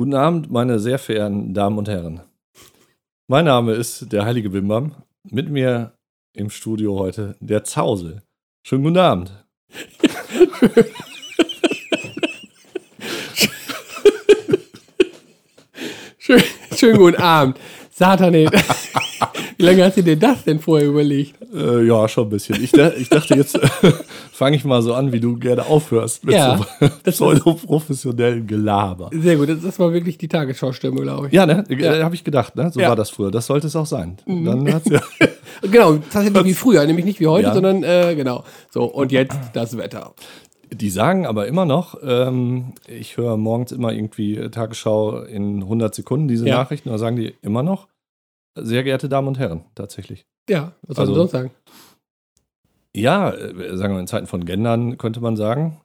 Guten Abend, meine sehr verehrten Damen und Herren. Mein Name ist der heilige Bimbam. Mit mir im Studio heute der Zausel. Schönen guten Abend. Schön, schönen guten Abend. Satan, ey. wie lange hast du dir das denn vorher überlegt? Äh, ja, schon ein bisschen. Ich, ich dachte, jetzt fange ich mal so an, wie du gerne aufhörst mit Ja, so pseudo-professionellen Gelaber. Sehr gut, das, war wirklich die Tagesschau-Stimme, glaube ich. Ja, ne? Ja. Äh, Habe ich gedacht, ne? So Ja. war das früher. Das sollte es auch sein. Dann hat's ja. Genau, tatsächlich wie früher, nämlich nicht wie heute, Ja. sondern äh, genau. So, und jetzt das Wetter. Die sagen aber immer noch, ähm, ich höre morgens immer irgendwie Tagesschau in 100 Sekunden diese Ja. Nachrichten, da sagen die immer noch, sehr geehrte Damen und Herren, tatsächlich. Ja, was soll Also- man sonst sagen? Ja, äh, sagen wir in Zeiten von Gendern könnte man sagen,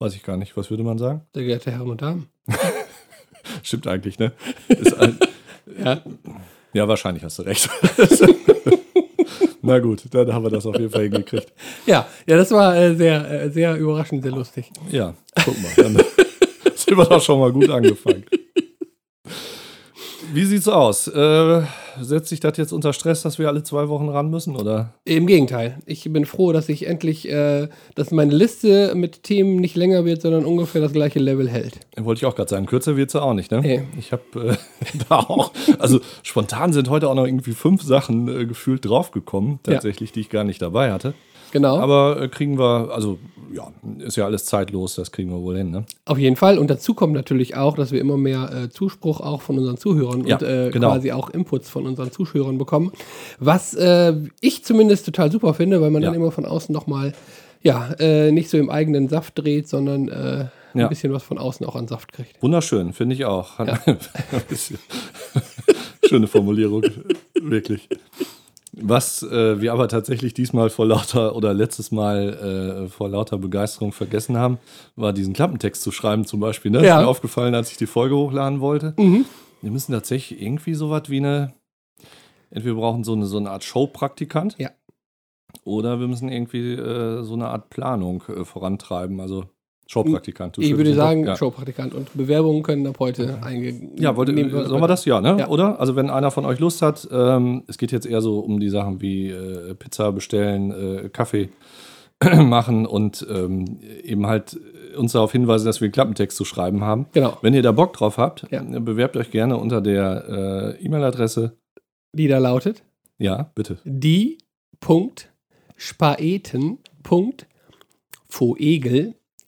weiß ich gar nicht, was würde man sagen? Sehr geehrte Herren und Damen. Stimmt eigentlich, ne? Ein, Ja. ja, wahrscheinlich hast du recht. Na gut, dann haben wir das auf jeden Fall hingekriegt. Ja, ja, das war äh, sehr, äh, sehr überraschend, sehr lustig. Ja, guck mal, dann sind wir doch schon mal gut angefangen. Wie sieht's aus? Äh, setzt sich das jetzt unter Stress, dass wir alle zwei Wochen ran müssen, oder? Im Gegenteil. Ich bin froh, dass ich endlich, äh, dass meine Liste mit Themen nicht länger wird, sondern ungefähr das gleiche Level hält. Wollte ich auch gerade sagen, kürzer wird's ja auch nicht, ne? Nee. Ich habe äh, da auch, also spontan sind heute auch noch irgendwie fünf Sachen äh, gefühlt draufgekommen, Ja. tatsächlich, die ich gar nicht dabei hatte. Genau. Aber äh, kriegen wir, also ja, ist ja alles zeitlos, das kriegen wir wohl hin, ne? Auf jeden Fall. Und dazu kommt natürlich auch, dass wir immer mehr äh, Zuspruch auch von unseren Zuhörern Ja, und äh, genau. quasi auch Inputs von unseren Zuhörern bekommen. Was äh, ich zumindest total super finde, weil man Ja. dann immer von außen nochmal, ja, äh, nicht so im eigenen Saft dreht, sondern äh, ein Ja. bisschen was von außen auch an Saft kriegt. Wunderschön, finde ich auch. Schöne Formulierung, wirklich. Was äh, wir aber tatsächlich diesmal vor lauter oder letztes Mal äh, vor lauter Begeisterung vergessen haben, war diesen Klappentext zu schreiben zum Beispiel. Ne? Ja. Ist mir aufgefallen, als ich die Folge hochladen wollte. Mhm. Wir müssen tatsächlich irgendwie so was wie eine, entweder wir brauchen so eine, so eine Art Showpraktikant. Ja. Oder wir müssen irgendwie äh, so eine Art Planung äh, vorantreiben. Also Showpraktikant. Ich würde sagen, ja. Showpraktikant. Und Bewerbungen können ab heute eingegeben Ja, wollte, sollen wir das? Ja, ne? Ja. Oder? Also, wenn einer von euch Lust hat, ähm, es geht jetzt eher so um die Sachen wie äh, Pizza bestellen, äh, Kaffee machen und ähm, eben halt uns darauf hinweisen, dass wir einen Klappentext zu schreiben haben. Genau. Wenn ihr da Bock drauf habt, Ja. äh, bewerbt euch gerne unter der äh, E-Mail-Adresse. Die da lautet Ja, bitte.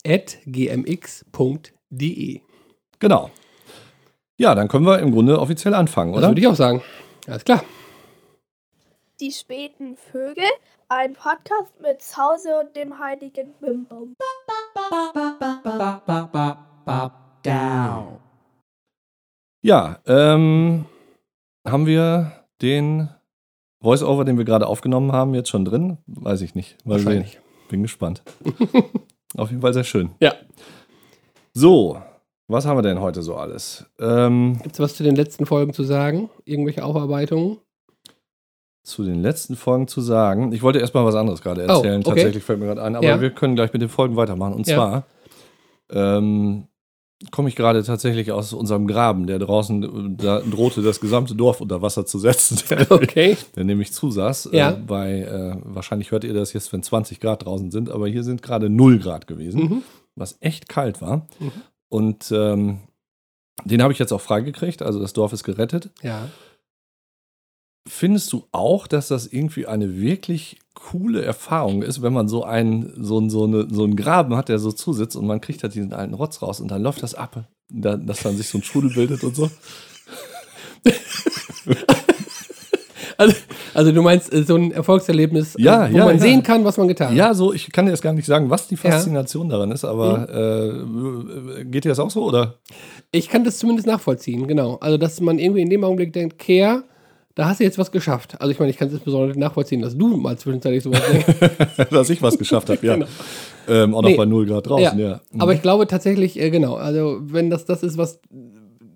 die.spaeten.foegel.gmx.de. Genau. Ja, dann können wir im Grunde offiziell anfangen, Das oder? würde ich auch sagen. Alles klar. Die späten Vögel, ein Podcast mit Zause und dem heiligen Bimbum. Ja, ähm, haben wir den Voice-Over, den wir gerade aufgenommen haben, jetzt schon drin? Weiß ich nicht. Mal sehen. Wahrscheinlich. Bin gespannt. Auf jeden Fall sehr schön. Ja. So, was haben wir denn heute so alles? Ähm, Gibt es was zu den letzten Folgen zu sagen? Irgendwelche Aufarbeitungen? zu den letzten Folgen zu sagen. Ich wollte erstmal was anderes gerade Oh, erzählen. okay. Tatsächlich fällt mir gerade ein. Aber Ja. wir können gleich mit den Folgen weitermachen. Und Ja. zwar ähm, komme ich gerade tatsächlich aus unserem Graben, der draußen, da drohte das gesamte Dorf unter Wasser zu setzen. Der, Okay. der nämlich zusaß. Ja. Äh, bei, äh, wahrscheinlich hört ihr das jetzt, wenn 20 Grad draußen sind, aber hier sind gerade 0 Grad gewesen, Mhm. was echt kalt war. Mhm. Und ähm, den habe ich jetzt auch freigekriegt, also das Dorf ist gerettet. Ja. Findest du auch, dass das irgendwie eine wirklich coole Erfahrung ist, wenn man so einen, so, einen- so, eine, so einen Graben hat, der so zusitzt und man kriegt halt diesen alten Rotz raus und dann läuft das ab, da, dass dann sich so ein Strudel bildet und so? Also, also du meinst äh, so ein Erfolgserlebnis, Ja, wo ja, man ja. sehen kann, was man getan hat. Ja, so, ich kann dir jetzt gar nicht sagen, was die Faszination daran ist, aber äh, geht dir das auch so, oder? Ich kann das zumindest nachvollziehen, genau. Also, dass man irgendwie in dem Augenblick denkt, Kehr, da hast du jetzt was geschafft. Also, ich meine, ich kann es insbesondere nachvollziehen, dass du mal zwischenzeitlich sowas denkst. dass ich was geschafft habe, ja. Genau. Ähm, auch noch Nee. bei 0 Grad draußen, ja. Mhm. Aber ich glaube tatsächlich, äh, genau, also wenn das das ist, was,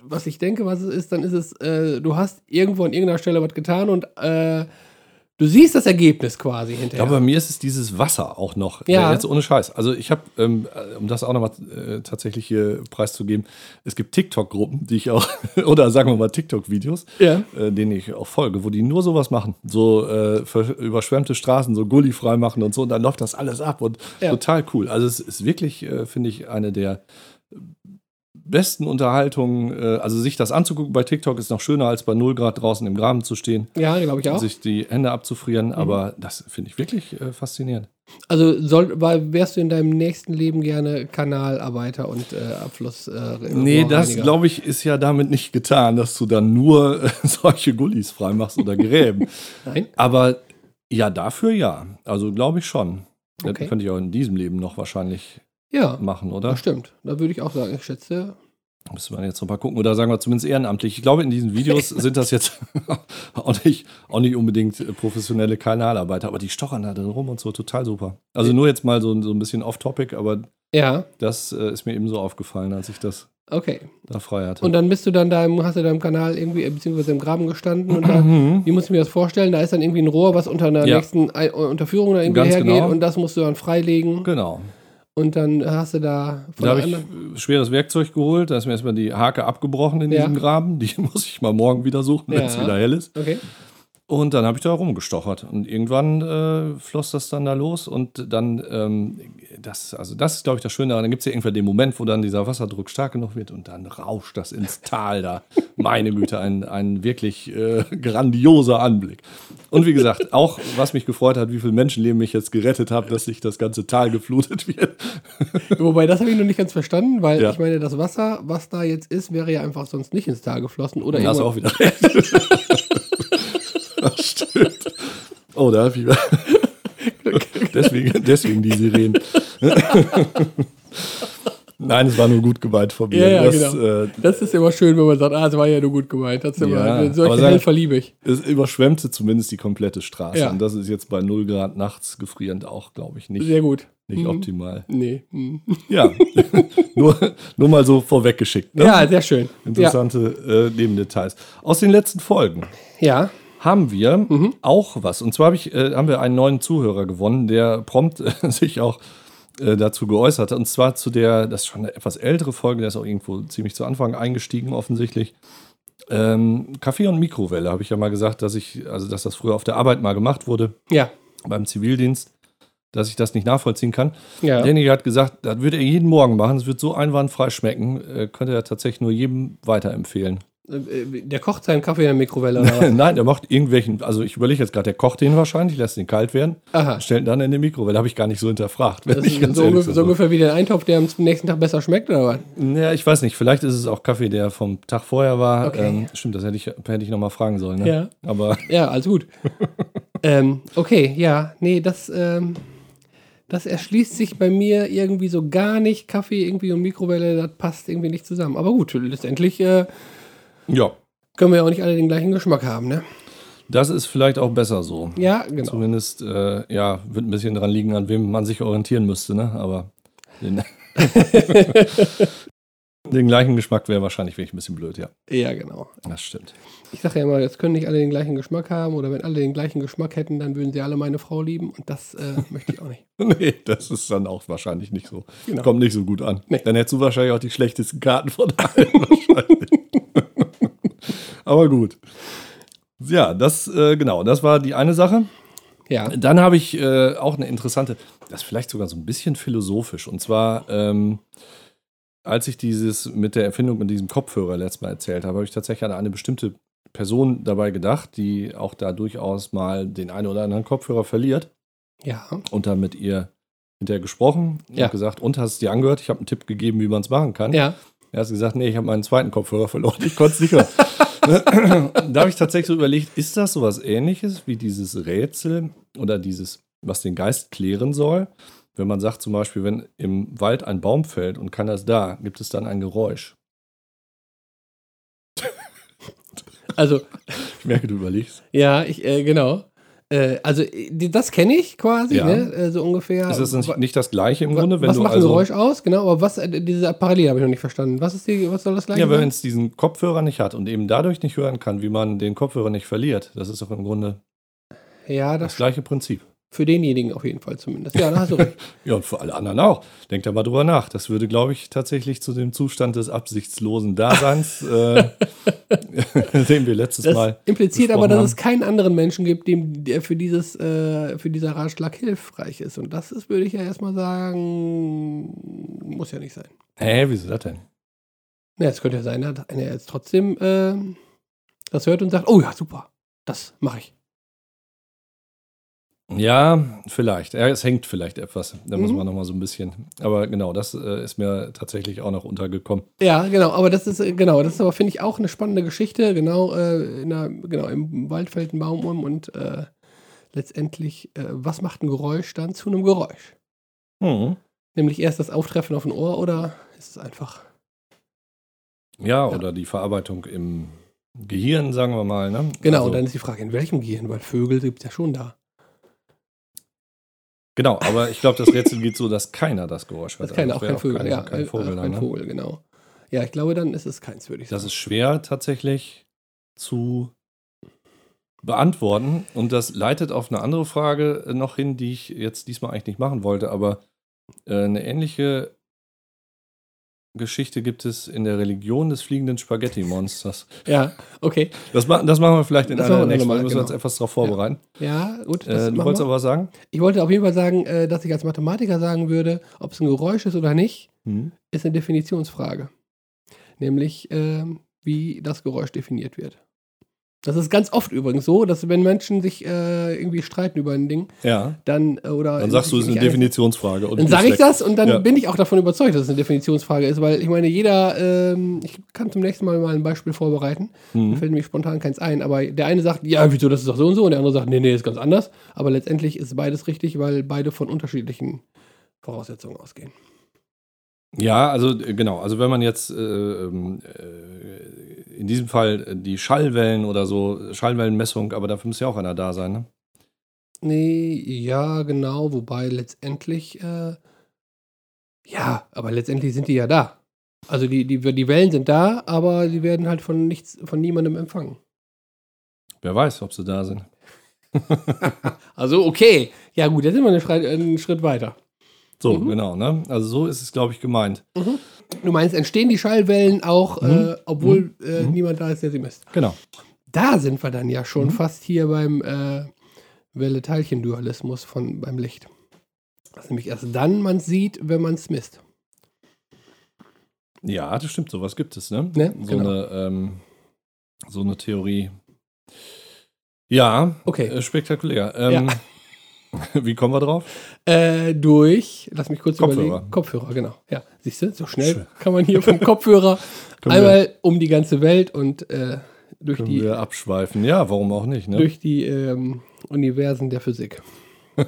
was ich denke, was es ist, dann ist es, äh, du hast irgendwo an irgendeiner Stelle was getan und äh, Du siehst das Ergebnis quasi hinterher. glaube, bei mir ist es dieses Wasser auch noch. Ja. Jetzt ohne Scheiß. Also ich habe, ähm, äh, um das auch nochmal äh, tatsächlich hier preiszugeben, es gibt TikTok-Gruppen, die ich auch, oder sagen wir mal TikTok-Videos, Ja. äh, denen ich auch folge, wo die nur sowas machen. So äh, überschwemmte Straßen, so Gully frei machen und so. Und dann läuft das alles ab und Ja. total cool. Also es ist wirklich, äh, finde ich, eine der besten Unterhaltungen. Äh, also sich das anzugucken bei TikTok ist noch schöner, als bei 0 Grad draußen im Graben zu stehen. ja, glaube ich auch. sich die Hände abzufrieren, Mhm. aber das finde ich wirklich äh, faszinierend. Also soll, wärst du in deinem nächsten Leben gerne Kanalarbeiter und äh, Abfluss. Äh, Nee, das glaube ich ist ja damit nicht getan, dass du dann nur äh, solche Gullis freimachst oder Gräben. Nein. aber ja, dafür ja. Also glaube ich schon. Das Okay. könnte ich auch in diesem Leben noch wahrscheinlich Ja, machen, oder? das stimmt. Da würde ich auch sagen, ich schätze. Müssen wir jetzt noch mal gucken. Oder sagen wir zumindest ehrenamtlich. Ich glaube, in diesen Videos sind das jetzt auch, nicht, auch nicht unbedingt äh, professionelle Kanalarbeiter, aber die stochern da drin rum und so total super. Also nur jetzt mal so, so ein bisschen off-topic, aber Ja, das äh, ist mir eben so aufgefallen, als ich das okay. da frei hatte. Und dann bist du dann da im, hast du da im Kanal irgendwie, äh, beziehungsweise im Graben gestanden und da, wie muss ich mir das vorstellen? Da ist dann irgendwie ein Rohr, was unter einer Ja. nächsten Ei- Unterführung da irgendwie Ganz hergeht genau. und das musst du dann freilegen Genau. Und dann hast du da von Da habe ich schweres Werkzeug geholt. Da ist mir erstmal die Hake abgebrochen in Ja. diesem Graben. Die muss ich mal morgen wieder suchen, wenn es Ja. wieder hell ist. Okay. Und dann habe ich da rumgestochert. Und irgendwann äh, floss das dann da los. Und dann, ähm, das, also das ist, glaube ich, das Schöne daran. Dann gibt es ja irgendwann den Moment, wo dann dieser Wasserdruck stark genug wird und dann rauscht das ins Tal da. Meine Güte, ein, ein wirklich äh, grandioser Anblick. Und wie gesagt, auch was mich gefreut hat, wie viele Menschenleben ich jetzt gerettet habe, dass sich das ganze Tal geflutet wird. Wobei, das habe ich noch nicht ganz verstanden, weil Ja. ich meine, das Wasser, was da jetzt ist, wäre ja einfach sonst nicht ins Tal geflossen. Oder Da hast du irgendwann- auch wieder recht. Das stimmt. Oh, da hab ich. deswegen, deswegen die Sirenen. Nein, es war nur gut gemeint von mir. Ja, ja, das genau. äh, Das ist immer schön, wenn man sagt, ah, es war ja nur gut gemeint. Das ist immer, Ja, solche sagen- Helfer liebe ich. es überschwemmte zumindest die komplette Straße. Ja. Und das ist jetzt bei 0 Grad nachts gefrierend auch, glaube ich, nicht, Sehr gut. nicht Mhm. optimal. Nee. mhm. Ja, nur, nur mal so vorweggeschickt. Ne? Ja, sehr schön. Ja. Interessante äh, Nebendetails. Aus den letzten Folgen. ja. Haben wir Mhm. auch was. Und zwar hab ich, äh, haben wir einen neuen Zuhörer gewonnen, der prompt äh, sich auch äh, dazu geäußert hat. Und zwar zu der, das ist schon eine etwas ältere Folge, der ist auch irgendwo ziemlich zu Anfang eingestiegen, offensichtlich. Ähm, Kaffee und Mikrowelle habe ich ja mal gesagt, dass ich, also dass das früher auf der Arbeit mal gemacht wurde, Ja. beim Zivildienst, dass ich das nicht nachvollziehen kann. Ja. Derjenige hat gesagt, das würde er jeden Morgen machen, es wird so einwandfrei schmecken, äh, könnte er tatsächlich nur jedem weiterempfehlen. Äh, Der kocht seinen Kaffee in der Mikrowelle oder was? Nein, der macht irgendwelchen, also ich überlege jetzt gerade, der kocht den wahrscheinlich, lässt den kalt werden, Aha. stellt ihn dann in die Mikrowelle. Habe ich gar nicht so hinterfragt. Wenn ich ganz so, ehrlich ungefähr, so ungefähr wie der Eintopf, der am nächsten Tag besser schmeckt, oder was? Ja, ich weiß nicht, vielleicht ist es auch Kaffee, der vom Tag vorher war. Okay. Ähm, stimmt, das hätte ich, hätte ich nochmal fragen sollen. Ne? Ja. Aber Ja, alles gut. ähm, okay, ja, nee, das, ähm, das erschließt sich bei mir irgendwie so gar nicht. Kaffee irgendwie und Mikrowelle, das passt irgendwie nicht zusammen. Aber gut, letztendlich äh, ja, können wir ja auch nicht alle den gleichen Geschmack haben, ne? das ist vielleicht auch besser so. Ja, genau. Zumindest, äh, ja, wird ein bisschen dran liegen, an wem man sich orientieren müsste, ne? Aber den, den gleichen Geschmack wäre wahrscheinlich wirklich ein bisschen blöd, ja. Ja, genau. Das stimmt. Ich sage ja immer, jetzt können nicht alle den gleichen Geschmack haben oder wenn alle den gleichen Geschmack hätten, dann würden sie alle meine Frau lieben und das äh, möchte ich auch nicht. Nee, das ist dann auch wahrscheinlich nicht so. Genau. Kommt nicht so gut an. Nee. Dann hättest du wahrscheinlich auch die schlechtesten Karten von allen wahrscheinlich. Aber gut. Ja, das, äh, genau, das war die eine Sache. Ja, Dann habe ich äh, auch eine interessante, das ist vielleicht sogar so ein bisschen philosophisch. Und zwar, ähm, als ich dieses mit der Erfindung mit diesem Kopfhörer letztes Mal erzählt habe, habe ich tatsächlich an eine bestimmte Person dabei gedacht, die auch da durchaus mal den einen oder anderen Kopfhörer verliert ja, und dann mit ihr hinterher gesprochen Ja. und gesagt, und hast du dir angehört? Ich habe einen Tipp gegeben, wie man es machen kann. ja. Er hat gesagt, nee, ich habe meinen zweiten Kopfhörer verloren. Ich konnte es nicht hören. da habe ich tatsächlich so überlegt, ist das sowas ähnliches wie dieses Rätsel oder dieses, was den Geist klären soll? Wenn man sagt zum Beispiel, wenn im Wald ein Baum fällt und keiner ist da, gibt es dann ein Geräusch. Also, Ich merke, du überlegst. ja, ich, äh, genau. Äh, also, äh, das kenne ich quasi, Ja. ne? Äh, so ungefähr. Ist das nicht, nicht das Gleiche im Grunde? Wenn was du macht also, ein Geräusch aus? Genau, aber was, äh, diese Parallele habe ich noch nicht verstanden. Was ist die, was soll das gleiche Ja, wenn es diesen Kopfhörer nicht hat und eben dadurch nicht hören kann, wie man den Kopfhörer nicht verliert, das ist doch im Grunde Ja, Das das gleiche Prinzip. Für denjenigen auf jeden Fall zumindest. Ja, da hast du recht. Ja, und für alle anderen auch. Denkt aber drüber nach. Das würde, glaube ich, tatsächlich zu dem Zustand des absichtslosen Daseins, äh, den wir letztes Das Mal. impliziert aber, dass haben. es keinen anderen Menschen gibt, dem der für dieses, äh, für dieser Ratschlag hilfreich ist. Und das ist, würde ich ja erstmal sagen, muss ja nicht sein. Hä, wieso das denn? Ja, es könnte ja sein, dass einer jetzt trotzdem ähm, das hört und sagt, oh ja, super, das mache ich. Ja, vielleicht. Ja, es hängt vielleicht etwas. Da muss Mhm. man noch mal so ein bisschen. Aber genau, das äh, ist mir tatsächlich auch noch untergekommen. Ja, genau, aber das ist, äh, genau, das ist aber, finde ich, auch eine spannende Geschichte. Genau, äh, in der, genau im Wald fällt ein Baum um und äh, letztendlich, äh, was macht ein Geräusch dann zu einem Geräusch? Hm. Nämlich erst das Auftreffen auf ein Ohr oder ist es einfach. Ja, oder die Verarbeitung im Gehirn, sagen wir mal. Ne? Genau, Also, und dann ist die Frage, in welchem Gehirn? Weil Vögel gibt es ja schon da. Genau, aber ich glaube, das Rätsel geht so, dass keiner das Geräusch Das hört. ist kein, Also auch kein Vögel, kein, ja. Kein äh, Vogel, auch dann, kein ne? Vogel, genau. Ja, ich glaube, dann ist es keins, würde ich Das sagen. ist schwer tatsächlich zu beantworten. Und das leitet auf eine andere Frage noch hin, die ich jetzt diesmal eigentlich nicht machen wollte, aber äh, eine ähnliche Geschichte gibt es in der Religion des fliegenden Spaghetti-Monsters. Ja, okay. Das, ma das machen wir vielleicht in Das einer wir nächsten Folge. Müssen wir uns genau. etwas darauf vorbereiten. Ja, gut. das Äh, du wolltest wir. aber was sagen? Ich wollte auf jeden Fall sagen, äh, dass ich als Mathematiker sagen würde, ob es ein Geräusch ist oder nicht, Hm. ist eine Definitionsfrage. Nämlich, ähm, wie das Geräusch definiert wird. Das ist ganz oft übrigens so, dass wenn Menschen sich äh, irgendwie streiten über ein Ding, Ja, dann äh, oder dann sagst du, es ist eine Definitionsfrage. Dann sage ich das und dann Ja. bin ich auch davon überzeugt, dass es eine Definitionsfrage ist, weil ich meine, jeder, ähm, ich kann zum nächsten Mal mal ein Beispiel vorbereiten. Mir Hm. fällt mir spontan keins ein, aber der eine sagt, ja, wieso, das ist doch so und so, und der andere sagt, nee, nee, ist ganz anders. Aber letztendlich ist beides richtig, weil beide von unterschiedlichen Voraussetzungen ausgehen. Ja, also äh, genau. Also wenn man jetzt äh, ähm, äh, in diesem Fall äh, die Schallwellen oder so, Schallwellenmessung, aber dafür muss ja auch einer da sein, ne? Nee, ja, genau, wobei letztendlich, äh, ja, aber letztendlich sind die ja da. Also die, die, die Wellen sind da, aber sie werden halt von nichts, von niemandem empfangen. Wer weiß, ob sie da sind. Also okay, ja gut, jetzt sind wir einen Schritt, einen Schritt weiter. So, Mhm. genau, ne? Also so ist es, glaube ich, gemeint. Du meinst, entstehen die Schallwellen auch, Mhm. äh, obwohl äh, Mhm. niemand da ist, der sie misst? Genau. Da sind wir dann ja schon Mhm. fast hier beim äh, Welle-Teilchen-Dualismus von beim Licht. Das ist nämlich erst dann man sieht, wenn man es misst. Ja, das stimmt, sowas gibt es, ne? Ne? So, Genau. eine, ähm, so eine Theorie. Ja, Okay. äh, spektakulär. Ähm, Wie kommen wir drauf? Äh, durch, lass mich kurz Kopfhörer. überlegen. Kopfhörer, genau. Ja, siehst du, so schnell Schön. kann man hier vom Kopfhörer einmal um die ganze Welt und äh, durch können die, wir abschweifen. Ja, warum auch nicht, ne? durch die ähm, Universen der Physik.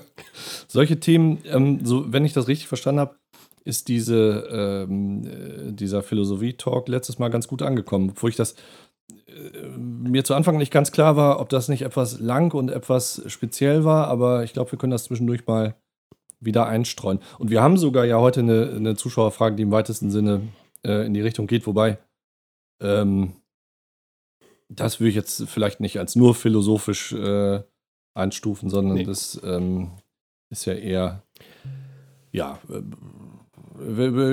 Solche Themen, ähm, so, wenn ich das richtig verstanden habe, ist diese, ähm, äh, dieser Philosophie-Talk letztes Mal ganz gut angekommen, obwohl ich das mir zu Anfang nicht ganz klar war, ob das nicht etwas lang und etwas speziell war, aber ich glaube, wir können das zwischendurch mal wieder einstreuen. Und wir haben sogar ja heute eine, eine Zuschauerfrage, die im weitesten Sinne äh, in die Richtung geht, wobei ähm, das würde ich jetzt vielleicht nicht als nur philosophisch äh, einstufen, sondern Nee. das ähm, ist ja eher, ja, äh,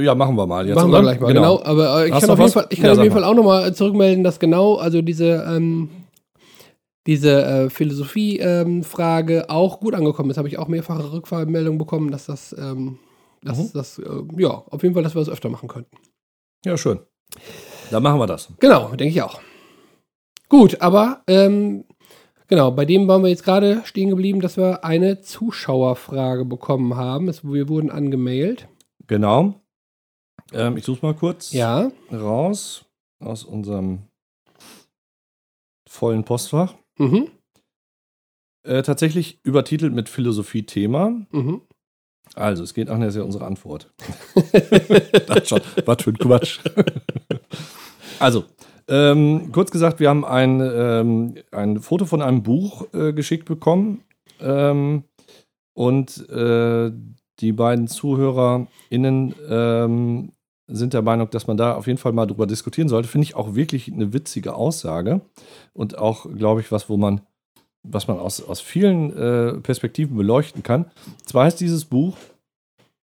ja, machen wir mal jetzt. Machen wir oder? gleich mal, genau. Aber äh, ich Hast kann auf jeden? Fall, ich Ja, kann auf sag jeden. Fall auch nochmal zurückmelden, dass genau, also diese, ähm, diese äh, Philosophie-Frage auch gut angekommen ist. Habe ich auch mehrfache Rückmeldungen bekommen, dass das, ähm, dass Mhm. das, äh, ja, auf jeden Fall, dass wir das öfter machen könnten. Ja, schön. Dann machen wir das. Genau, denke ich auch. Gut, aber ähm, genau, bei dem waren wir jetzt gerade stehen geblieben, dass wir eine Zuschauerfrage bekommen haben. Es, wir wurden angemailt. Genau. Ähm, ich suche mal kurz Ja. raus aus unserem vollen Postfach. Mhm. Äh, tatsächlich übertitelt mit Philosophie-Thema. Mhm. Also, es geht, ach, ne, das ist ja unsere Antwort. das schon, was für ein Quatsch. also, ähm, kurz gesagt, wir haben ein, ähm, ein Foto von einem Buch äh, geschickt bekommen. Ähm, und äh, die beiden ZuhörerInnen ähm, sind der Meinung, dass man da auf jeden Fall mal drüber diskutieren sollte. Finde ich auch wirklich eine witzige Aussage. Und auch, glaube ich, was, wo man was man aus, aus vielen äh, Perspektiven beleuchten kann. Zwar heißt dieses Buch,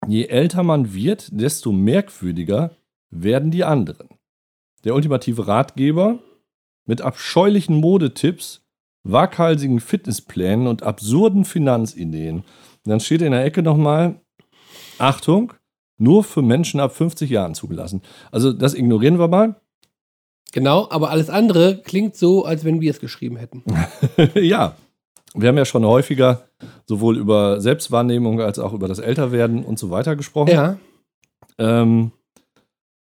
je älter man wird, desto merkwürdiger werden die anderen. Der ultimative Ratgeber mit abscheulichen Modetipps, waghalsigen Fitnessplänen und absurden Finanzideen. Und dann steht in der Ecke nochmal, Achtung, nur für Menschen ab 50 Jahren zugelassen. Also das ignorieren wir mal. Genau, aber alles andere klingt so, als wenn wir es geschrieben hätten. ja, wir haben ja schon häufiger sowohl über Selbstwahrnehmung als auch über das Älterwerden und so weiter gesprochen. Ja. Ähm,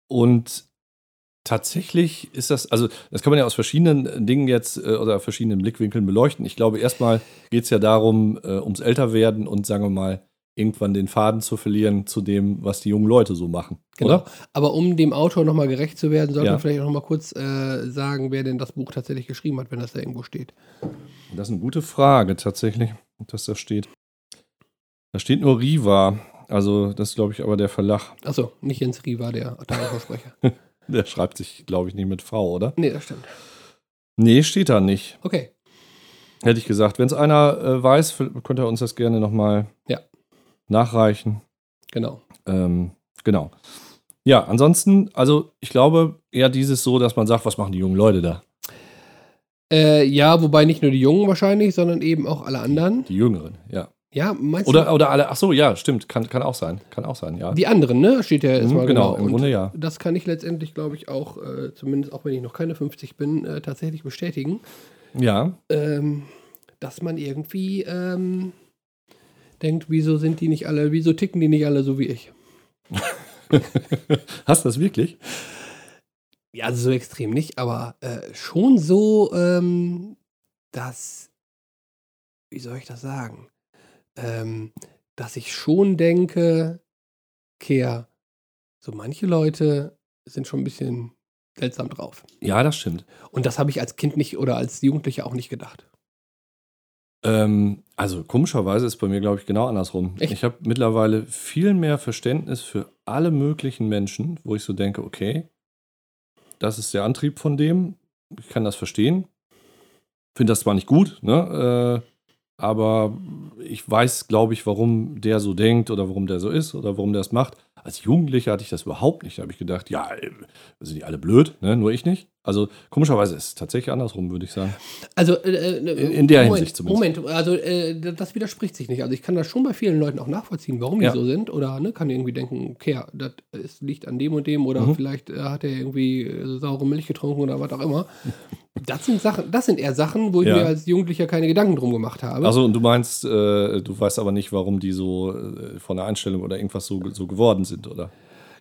und tatsächlich ist das, also das kann man ja aus verschiedenen Dingen jetzt äh, oder verschiedenen Blickwinkeln beleuchten. Ich glaube, erstmal geht es ja darum, äh, ums Älterwerden und sagen wir mal, irgendwann den Faden zu verlieren zu dem, was die jungen Leute so machen. Genau. Oder? Aber um dem Autor nochmal gerecht zu werden, sollte Ja. man vielleicht auch nochmal kurz äh, sagen, wer denn das Buch tatsächlich geschrieben hat, wenn das da irgendwo steht. Das ist eine gute Frage tatsächlich, dass das steht. Da steht nur Riva. Also, das ist, glaube ich, aber der Verlag. Achso, nicht Jens Riva, der Atari-Versprecher. Der schreibt sich, glaube ich, nicht mit V, oder? nee, das stimmt. Nee, steht da nicht. Okay. Hätte ich gesagt. Wenn es einer äh, weiß, könnte er uns das gerne nochmal Ja. nachreichen. Genau. Ähm, genau. Ja, ansonsten, also ich glaube eher dieses so, dass man sagt, was machen die jungen Leute da? Äh, ja, wobei nicht nur die Jungen wahrscheinlich, sondern eben auch alle anderen. Die Jüngeren, ja. Ja, meinst Oder, oder alle, ach so, ja, stimmt, kann, kann auch sein. Kann auch sein, ja. du? Die anderen, ne? Steht ja Mhm, erstmal genau, genau. im Und Grunde ja. Das kann ich letztendlich, glaube ich, auch, äh, zumindest auch wenn ich noch keine 50 bin, äh, tatsächlich bestätigen, Ja, ähm, dass man irgendwie ähm, denkt, wieso sind die nicht alle, wieso ticken die nicht alle so wie ich? hast du das wirklich? Ja, also so extrem nicht, aber äh, schon so, ähm, dass, wie soll ich das sagen, ähm, dass ich schon denke, Kehr, so manche Leute sind schon ein bisschen seltsam drauf. Ja, das stimmt. Und das habe ich als Kind nicht oder als Jugendlicher auch nicht gedacht. Ähm, also komischerweise ist bei mir, glaube ich, genau andersrum. Echt? Ich habe mittlerweile viel mehr Verständnis für alle möglichen Menschen, wo ich so denke, okay, das ist der Antrieb von dem, ich kann das verstehen. Finde das zwar nicht gut, ne? Äh, aber ich weiß, glaube ich, warum der so denkt oder warum der so ist oder warum der es macht. Als Jugendlicher hatte ich das überhaupt nicht. Da habe ich gedacht, ja, äh, sind die alle blöd, ne? nur ich nicht. Also komischerweise ist es tatsächlich andersrum, würde ich sagen. Also äh, äh, In- in der Moment, Hinsicht zumindest. Moment, also äh, das widerspricht sich nicht. Also ich kann das schon bei vielen Leuten auch nachvollziehen, warum die Ja. so sind. Oder ne, kann irgendwie denken, okay, das ist, liegt an dem und dem oder Mhm. vielleicht äh, hat er irgendwie saure Milch getrunken oder was auch immer. Das sind Sachen, das sind eher Sachen, wo ich Ja. mir als Jugendlicher keine Gedanken drum gemacht habe. Also und du meinst, äh, du weißt aber nicht, warum die so von der Einstellung oder irgendwas so, so geworden sind, oder?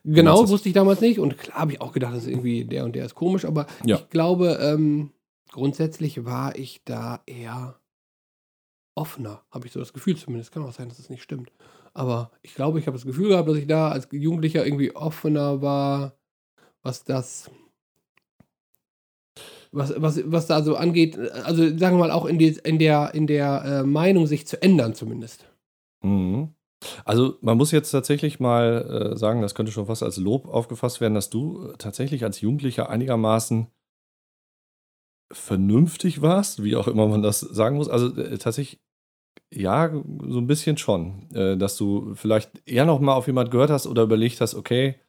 Genau, das? wusste ich damals nicht. Und klar habe ich auch gedacht, das ist irgendwie der und der ist komisch, aber Ja. ich glaube, ähm, grundsätzlich war ich da eher offener, habe ich so das Gefühl zumindest. Kann auch sein, dass es nicht stimmt. Aber ich glaube, ich habe das Gefühl gehabt, dass ich da als Jugendlicher irgendwie offener war, was das. Was, was, was da so angeht, also sagen wir mal auch in, die, in der, in der äh, Meinung, sich zu ändern zumindest. Mhm. Also man muss jetzt tatsächlich mal äh, sagen, das könnte schon fast als Lob aufgefasst werden, dass du tatsächlich als Jugendlicher einigermaßen vernünftig warst, wie auch immer man das sagen muss. Also äh, tatsächlich, ja, so ein bisschen schon, äh, dass du vielleicht eher noch mal auf jemand gehört hast oder überlegt hast, okay,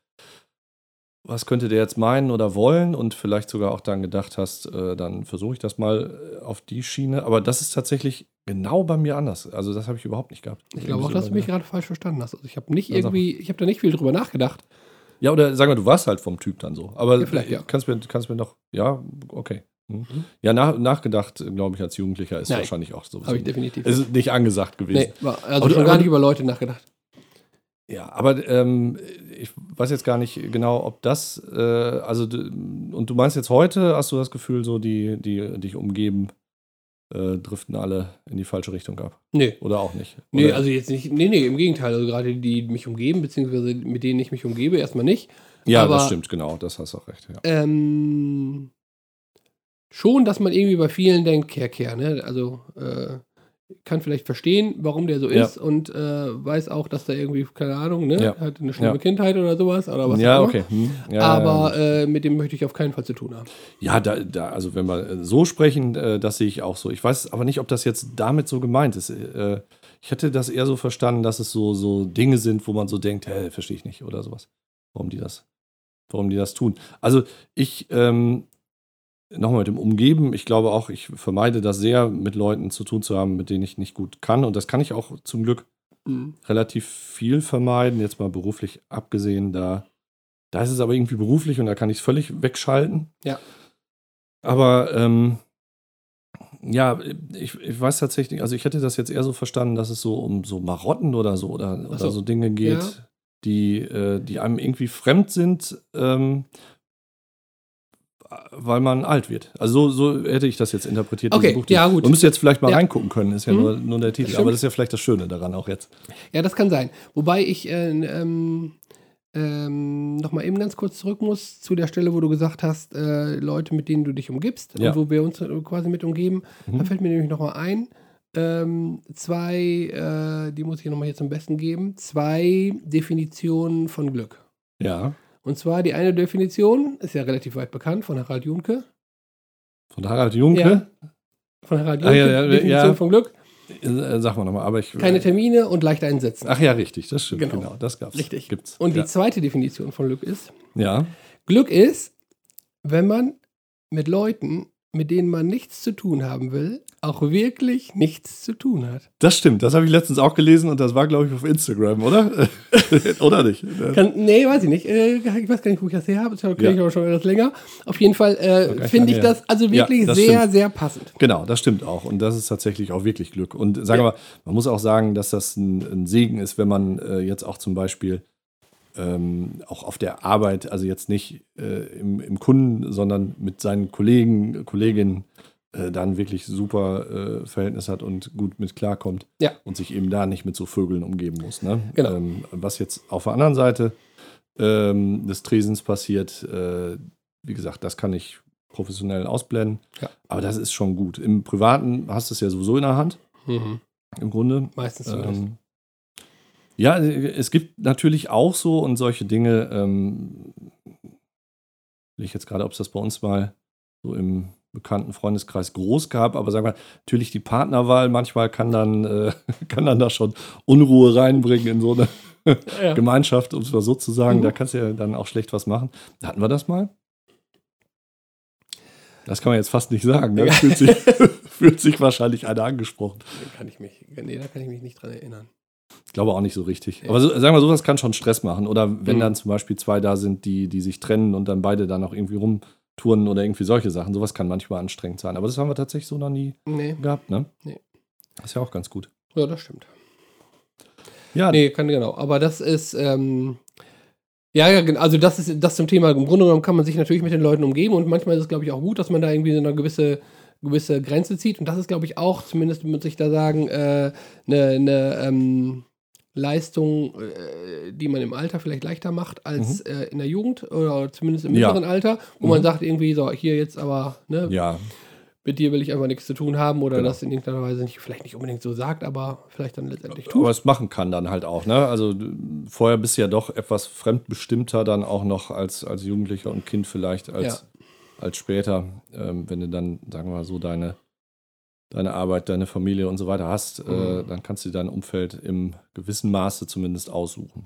was könnte der jetzt meinen oder wollen und vielleicht sogar auch dann gedacht hast, äh, dann versuche ich das mal äh, auf die Schiene. Aber das ist tatsächlich genau bei mir anders. Also das habe ich überhaupt nicht gehabt. Ich glaube auch, dass du mich gerade falsch verstanden hast. Also ich habe nicht sag irgendwie, ich habe da nicht viel drüber nachgedacht. Ja, oder sagen wir, du warst halt vom Typ dann so. Aber Ja, vielleicht, ja. kannst mir, kannst mir noch, ja, okay. Hm. Ja, nach, nachgedacht, glaube ich, als Jugendlicher ist Nein. wahrscheinlich auch so. Habe ich definitiv. Es ist nicht angesagt gewesen. Nee, war, also Aber schon gar nicht über Leute nachgedacht. Ja, aber ähm, ich weiß jetzt gar nicht genau, ob das, äh, also, und du meinst jetzt heute, hast du das Gefühl, so die, die dich umgeben, äh, driften alle in die falsche Richtung ab? Nee. Oder auch nicht? Nee, Oder, also jetzt nicht, nee, nee, im Gegenteil. Also gerade die, die mich umgeben, beziehungsweise mit denen ich mich umgebe, erstmal nicht. ja, aber- das stimmt, genau, das hast du auch recht. Ja. Ähm, schon, dass man irgendwie bei vielen denkt, Kehr, ne? Also, äh, kann vielleicht verstehen, warum der so Ja. ist und äh, weiß auch, dass da irgendwie, keine Ahnung, ne, Ja. hat eine schlimme Ja. Kindheit oder sowas oder was ja, auch immer. okay. Hm. Aber äh, mit dem möchte ich auf keinen Fall zu tun haben. Ja, da, da, also wenn wir äh, so sprechen, äh, das sehe ich auch so. Ich weiß aber nicht, ob das jetzt damit so gemeint ist. Äh, ich hätte das eher so verstanden, dass es so, so Dinge sind, wo man so denkt, hä, verstehe ich nicht oder sowas. Warum die das, warum die das tun. Also ich, ähm, nochmal mit dem Umgeben, ich glaube auch, ich vermeide das sehr, mit Leuten zu tun zu haben, mit denen ich nicht gut kann. Und das kann ich auch zum Glück Mhm. relativ viel vermeiden, jetzt mal beruflich abgesehen. Da, da ist es aber irgendwie beruflich und da kann ich es völlig wegschalten. Ja. Aber ähm, ja, ich, ich weiß tatsächlich, also ich hätte das jetzt eher so verstanden, dass es so um so Marotten oder so oder, Ach oder so. so Dinge geht, Ja. die, äh, die einem irgendwie fremd sind, ähm, weil man alt wird. Also so, so hätte ich das jetzt interpretiert. Okay, Buch. ja, gut. Man müsste jetzt vielleicht mal Ja. reingucken können, ist ja Mhm. nur, nur der Titel. stimmt. Aber das ist ja vielleicht das Schöne daran auch jetzt. Ja, das kann sein. Wobei ich äh, ähm, ähm, noch mal eben ganz kurz zurück muss zu der Stelle, wo du gesagt hast, äh, Leute, mit denen du dich umgibst Ja. und wo wir uns äh, quasi mit umgeben. Mhm. Da fällt mir nämlich noch mal ein, ähm, zwei, äh, die muss ich noch mal hier zum Besten geben, zwei Definitionen von Glück. Ja, Und zwar die eine Definition, ist ja relativ weit bekannt, von Harald Junke. von Harald Junke. Ja. Von Harald Ah, Junke, ja, ja, Definition ja. von Glück. Äh, sag mal nochmal, aber ich. Keine Termine und leicht einsetzen. Ach ja, richtig, das stimmt. Genau. Genau, das gab's. Richtig. Gibt's. Und die zweite Definition von Glück ist, ja, Glück ist, wenn man mit Leuten, mit denen man nichts zu tun haben will, auch wirklich nichts zu tun hat. das stimmt. Das habe ich letztens auch gelesen und das war, glaube ich, auf Instagram, oder? oder nicht? Kann, nee, weiß ich nicht. Äh, ich weiß gar nicht, wo ich das her habe. Das kenne ich Ja. aber schon etwas länger. Auf jeden Fall äh, finde ich das also Ja, wirklich das sehr, stimmt. sehr passend. Genau, das stimmt auch. Und das ist tatsächlich auch wirklich Glück. Und sagen wir mal, man muss auch sagen, dass das ein, ein Segen ist, wenn man äh, jetzt auch zum Beispiel ähm, auch auf der Arbeit, also jetzt nicht äh, im, im Kunden, sondern mit seinen Kollegen, Kolleginnen äh, dann wirklich super äh, Verhältnis hat und gut mit klarkommt Ja. und sich eben da nicht mit so Vögeln umgeben muss. Ne? Genau. Ähm, was jetzt auf der anderen Seite ähm, des Tresens passiert, äh, wie gesagt, das kann ich professionell ausblenden. Ja. Aber das ist schon gut. Im Privaten hast du es ja sowieso in der Hand, Mhm. im Grunde. Meistens zumindest. Ähm, ja, es gibt natürlich auch so und solche Dinge, ähm, will ich jetzt gerade, ob es das bei uns mal so im bekannten Freundeskreis groß gab, aber sagen wir, natürlich die Partnerwahl manchmal kann dann, äh, kann dann da schon Unruhe reinbringen in so eine ja. Gemeinschaft, um es mal so zu sagen. Mhm. Da kannst du ja dann auch schlecht was machen. Hatten wir das mal? Das kann man jetzt fast nicht sagen. Ne? Fühlt, sich, fühlt sich wahrscheinlich einer angesprochen. Kann ich mich, nee, da kann ich mich nicht dran erinnern. Ich glaube auch nicht so richtig. Ja. Aber so, sagen wir, sowas kann schon Stress machen. Oder wenn Mhm. dann zum Beispiel zwei da sind, die, die sich trennen und dann beide dann auch irgendwie rumtouren oder irgendwie solche Sachen. Sowas kann manchmal anstrengend sein. Aber das haben wir tatsächlich so noch nie Nee, gehabt, ne? Nee. Ist ja auch ganz gut. ja, das stimmt. Ja, Nee, kann genau. Aber das ist, ähm, ja, ja, also das ist das zum Thema. Im Grunde genommen kann man sich natürlich mit den Leuten umgeben und manchmal ist es, glaube ich, auch gut, dass man da irgendwie so eine gewisse, gewisse Grenze zieht. Und das ist, glaube ich, auch, zumindest muss ich da sagen, eine äh, ne, ne, ähm, Leistung, äh, die man im Alter vielleicht leichter macht als äh, in der Jugend oder zumindest im Mhm. Ja. mittleren Alter, wo Mhm. man sagt irgendwie so, hier jetzt aber, ne, ja, mit dir will ich einfach nichts zu tun haben oder Genau. das in irgendeiner Weise nicht, vielleicht nicht unbedingt so sagt, aber vielleicht dann letztendlich aber tut. es machen kann dann halt auch, ne? Also vorher bist du ja doch etwas fremdbestimmter dann auch noch als, als Jugendlicher und Kind vielleicht als, als später, ähm, wenn du dann, sagen wir mal so, deine, deine Arbeit, deine Familie und so weiter hast, äh, Mhm. dann kannst du dein Umfeld im gewissen Maße zumindest aussuchen.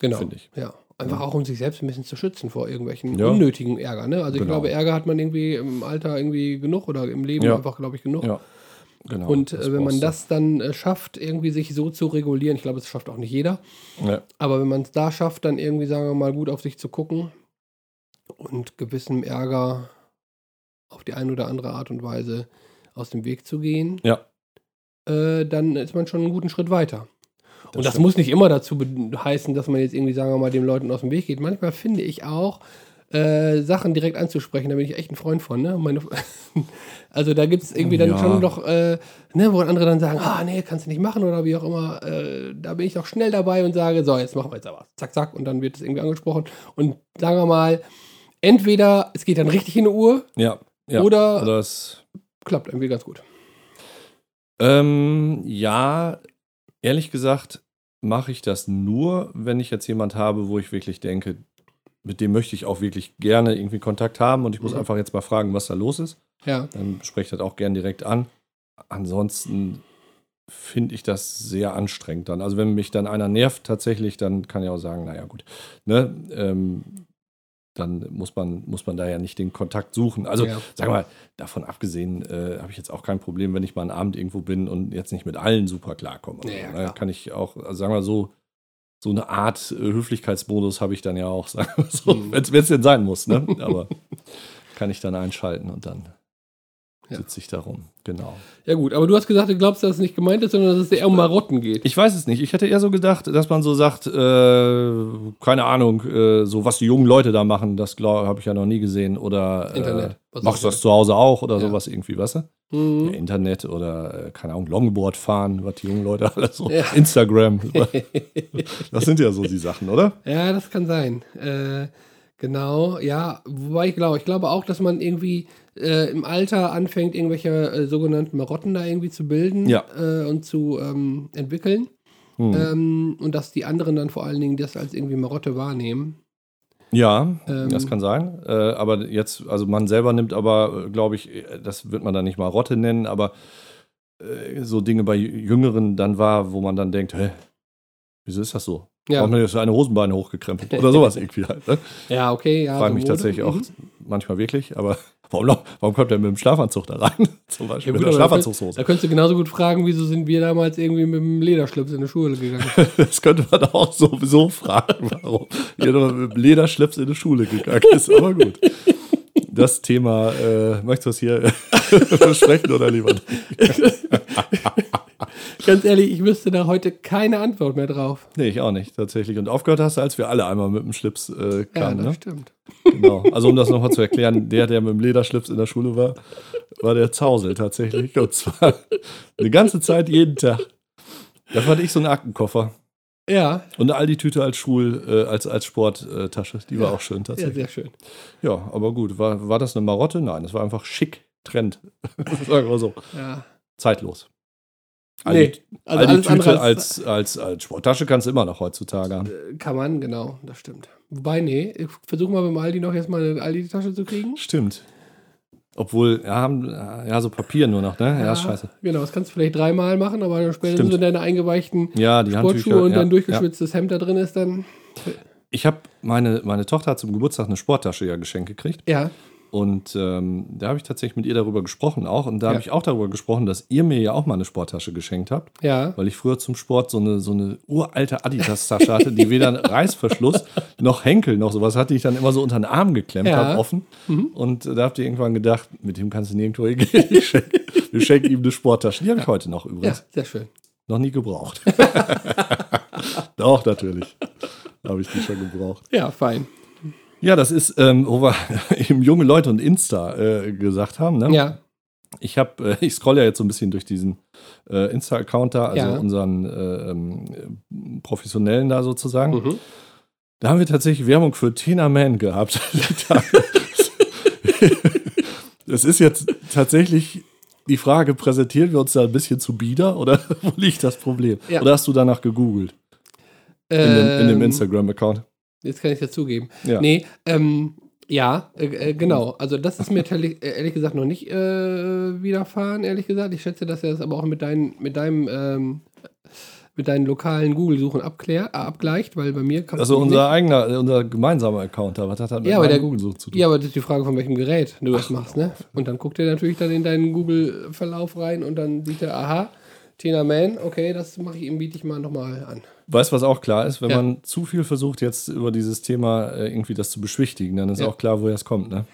Genau. finde ich. Ja. Einfach auch, um sich selbst ein bisschen zu schützen vor irgendwelchen Ja. unnötigen Ärger. Ne? Also ich Genau. glaube, Ärger hat man irgendwie im Alter irgendwie genug oder im Leben Ja. einfach, glaube ich, genug. Ja, genau. Und äh, wenn man das dann äh, schafft, irgendwie sich so zu regulieren, ich glaube, das schafft auch nicht jeder, Ja, aber wenn man es da schafft, dann irgendwie, sagen wir mal, gut auf sich zu gucken und gewissem Ärger auf die eine oder andere Art und Weise aus dem Weg zu gehen, ja. äh, dann ist man schon einen guten Schritt weiter. und das stimmt. muss nicht immer dazu heißen, dass man jetzt irgendwie, sagen wir mal, den Leuten aus dem Weg geht. Manchmal finde ich auch, äh, Sachen direkt anzusprechen, da bin ich echt ein Freund von. Ne? Meine, also da gibt es irgendwie dann Ja. schon doch, äh, ne, wo andere dann sagen, ah nee, kannst du nicht machen oder wie auch immer. Äh, da bin ich doch schnell dabei und sage, so, jetzt machen wir jetzt aber. Zack, zack, und dann wird es irgendwie angesprochen. Und sagen wir mal, entweder es geht dann richtig in die Uhr Ja, ja. oder, Oder es, klappt irgendwie ganz gut. Ähm, ja, ehrlich gesagt mache ich das nur, wenn ich jetzt jemand habe, wo ich wirklich denke, mit dem möchte ich auch wirklich gerne irgendwie Kontakt haben und ich muss Mhm. einfach jetzt mal fragen, was da los ist. Ja. Dann spreche ich das auch gern direkt an. Ansonsten finde ich das sehr anstrengend dann. Also wenn mich dann einer nervt tatsächlich, dann kann ich auch sagen, naja gut, ne, ähm, dann muss man, muss man da ja nicht den Kontakt suchen. Also ja. Sag mal, davon abgesehen äh, habe ich jetzt auch kein Problem, wenn ich mal einen Abend irgendwo bin und jetzt nicht mit allen super klarkomme. Ja, ja, Ne. Kann ich auch, also sagen wir so, so eine Art äh, Höflichkeitsmodus habe ich dann ja auch, so, Mhm. wenn es denn sein muss. Ne? Aber kann ich dann einschalten und dann Ja. sitze ich da rum. Genau. ja, gut, aber du hast gesagt, du glaubst, dass es nicht gemeint ist, sondern dass es eher um Marotten geht. Ich weiß es nicht. Ich hätte eher so gedacht, dass man so sagt, äh, keine Ahnung, äh, so was die jungen Leute da machen, das habe ich ja noch nie gesehen. Oder äh, Internet. Was machst du das zu Hause auch oder Ja. sowas irgendwie, weißt du? Mhm. Internet oder, äh, keine Ahnung, Longboard fahren, was die jungen Leute alles so. Ja. Instagram. Das sind ja so die Sachen, oder? Ja, das kann sein. Äh, genau, ja. Wobei ich glaube, ich glaube auch, dass man irgendwie äh, im Alter anfängt, irgendwelche äh, sogenannten Marotten da irgendwie zu bilden Ja. äh, und zu ähm, entwickeln. Hm. Ähm, und dass die anderen dann vor allen Dingen das als irgendwie Marotte wahrnehmen. ja, ähm, das kann sein. Äh, aber jetzt, also man selber nimmt aber, glaube ich, das wird man dann nicht mal Rotte nennen, aber äh, so Dinge bei Jüngeren dann war, wo man dann denkt, hä, wieso ist das so? Ja, Warum hat mir so eine Hosenbeine hochgekrempelt? Oder sowas irgendwie halt. Ne? ja okay. Ja, Frage so mich Mode. tatsächlich auch Mhm. manchmal wirklich, aber warum, warum kommt der mit dem Schlafanzug da rein? Zum Beispiel Ja, mit gut, der aber da Schlafanzugshose. könntest du genauso gut fragen, wieso sind wir damals irgendwie mit dem Lederschlips in die Schule gegangen? Das könnte man auch sowieso fragen, warum jeder mit dem Lederschlips in die Schule gegangen ist. Aber gut. Das Thema, äh, möchtest du es hier besprechen oder lieber? Ganz ehrlich, ich wüsste da heute keine Antwort mehr drauf. Nee, ich auch nicht, tatsächlich. Und aufgehört hast du, als wir alle einmal mit dem Schlips äh, Ja, kamen. das ne? stimmt. Genau. Also, um das nochmal zu erklären, der, der mit dem Lederschlips in der Schule war, war der Zausel tatsächlich. Und zwar eine ganze Zeit, jeden Tag. Da fand ich so einen Aktenkoffer. Ja, Und eine Aldi-Tüte als Schul, äh, als, als Sporttasche. Die war Ja. auch schön ja, tatsächlich. sehr schön. Ja, aber gut. War, war das eine Marotte? Nein, das war einfach schick, Trend. Sagen wir so. Ja. Zeitlos. Nee, also alles andere Tüte als, als, als, als Sporttasche kannst du immer noch heutzutage haben. äh, kann man, genau, das stimmt. Wobei, nee, ich versuche mal beim Aldi noch jetzt mal eine Aldi-Tasche zu kriegen. Stimmt. Obwohl, ja, haben, ja, so Papier nur noch, ne? Ja, ist scheiße. Genau, das kannst du vielleicht dreimal machen, aber dann später Stimmt. so deine eingeweichten Ja, die Sportschuhe und ja, dein ja. durchgeschwitztes Hemd da drin ist, dann. Ich habe meine, meine Tochter hat zum Geburtstag eine Sporttasche ja geschenkt gekriegt. Ja, Und ähm, da habe ich tatsächlich mit ihr darüber gesprochen auch. Und da Ja. habe ich auch darüber gesprochen, dass ihr mir ja auch mal eine Sporttasche geschenkt habt. ja. Weil ich früher zum Sport so eine, so eine uralte Adidas-Tasche hatte, die weder einen Reißverschluss noch Henkel noch sowas hatte, die ich dann immer so unter den Arm geklemmt Ja. habe, offen. Mhm. Und äh, da habt ihr irgendwann gedacht, mit dem kannst du nirgendwo hingehen. Wir schenken ihm eine Sporttasche. Die habe ich heute noch Ja, übrigens. sehr schön. Noch nie gebraucht. Doch, natürlich. Da habe ich die schon gebraucht. Ja, fein. Ja, das ist, ähm, wo wir eben junge Leute und Insta äh, gesagt haben. Ne? Ja, Ich habe, äh, ich scrolle ja jetzt so ein bisschen durch diesen äh, Insta-Account da, also Ja. unseren äh, ähm, äh, professionellen da sozusagen. mhm. Da haben wir tatsächlich Werbung für Tina Man gehabt. das ist jetzt tatsächlich die Frage, präsentieren wir uns da ein bisschen zu bieder oder wo liegt das Problem? Ja. Oder hast du danach gegoogelt in dem, in dem Ähm, Instagram-Account? Jetzt kann ich dazugeben. Ja. Nee, ähm, ja, äh, äh, genau. Also das ist mir ehrlich, äh, ehrlich gesagt noch nicht äh, widerfahren, ehrlich gesagt. Ich schätze, dass er das aber auch mit, dein, mit deinem ähm, mit deinen lokalen Google-Suchen abklär, äh, abgleicht, weil bei mir kann Also unser eigener, äh, unser gemeinsamer Account was hat das mit Ja, der- Google-Such zu tun? Ja, aber das ist die Frage, von welchem Gerät du das machst, ne? Und dann guckt er natürlich dann in deinen Google-Verlauf rein und dann sieht er, aha, Tina Man, okay, das mache ich ihm, biete ich mal nochmal an. Weißt du, was auch klar ist? Wenn Ja. man zu viel versucht, jetzt über dieses Thema äh, irgendwie das zu beschwichtigen, dann ist Ja. auch klar, woher es kommt, ne?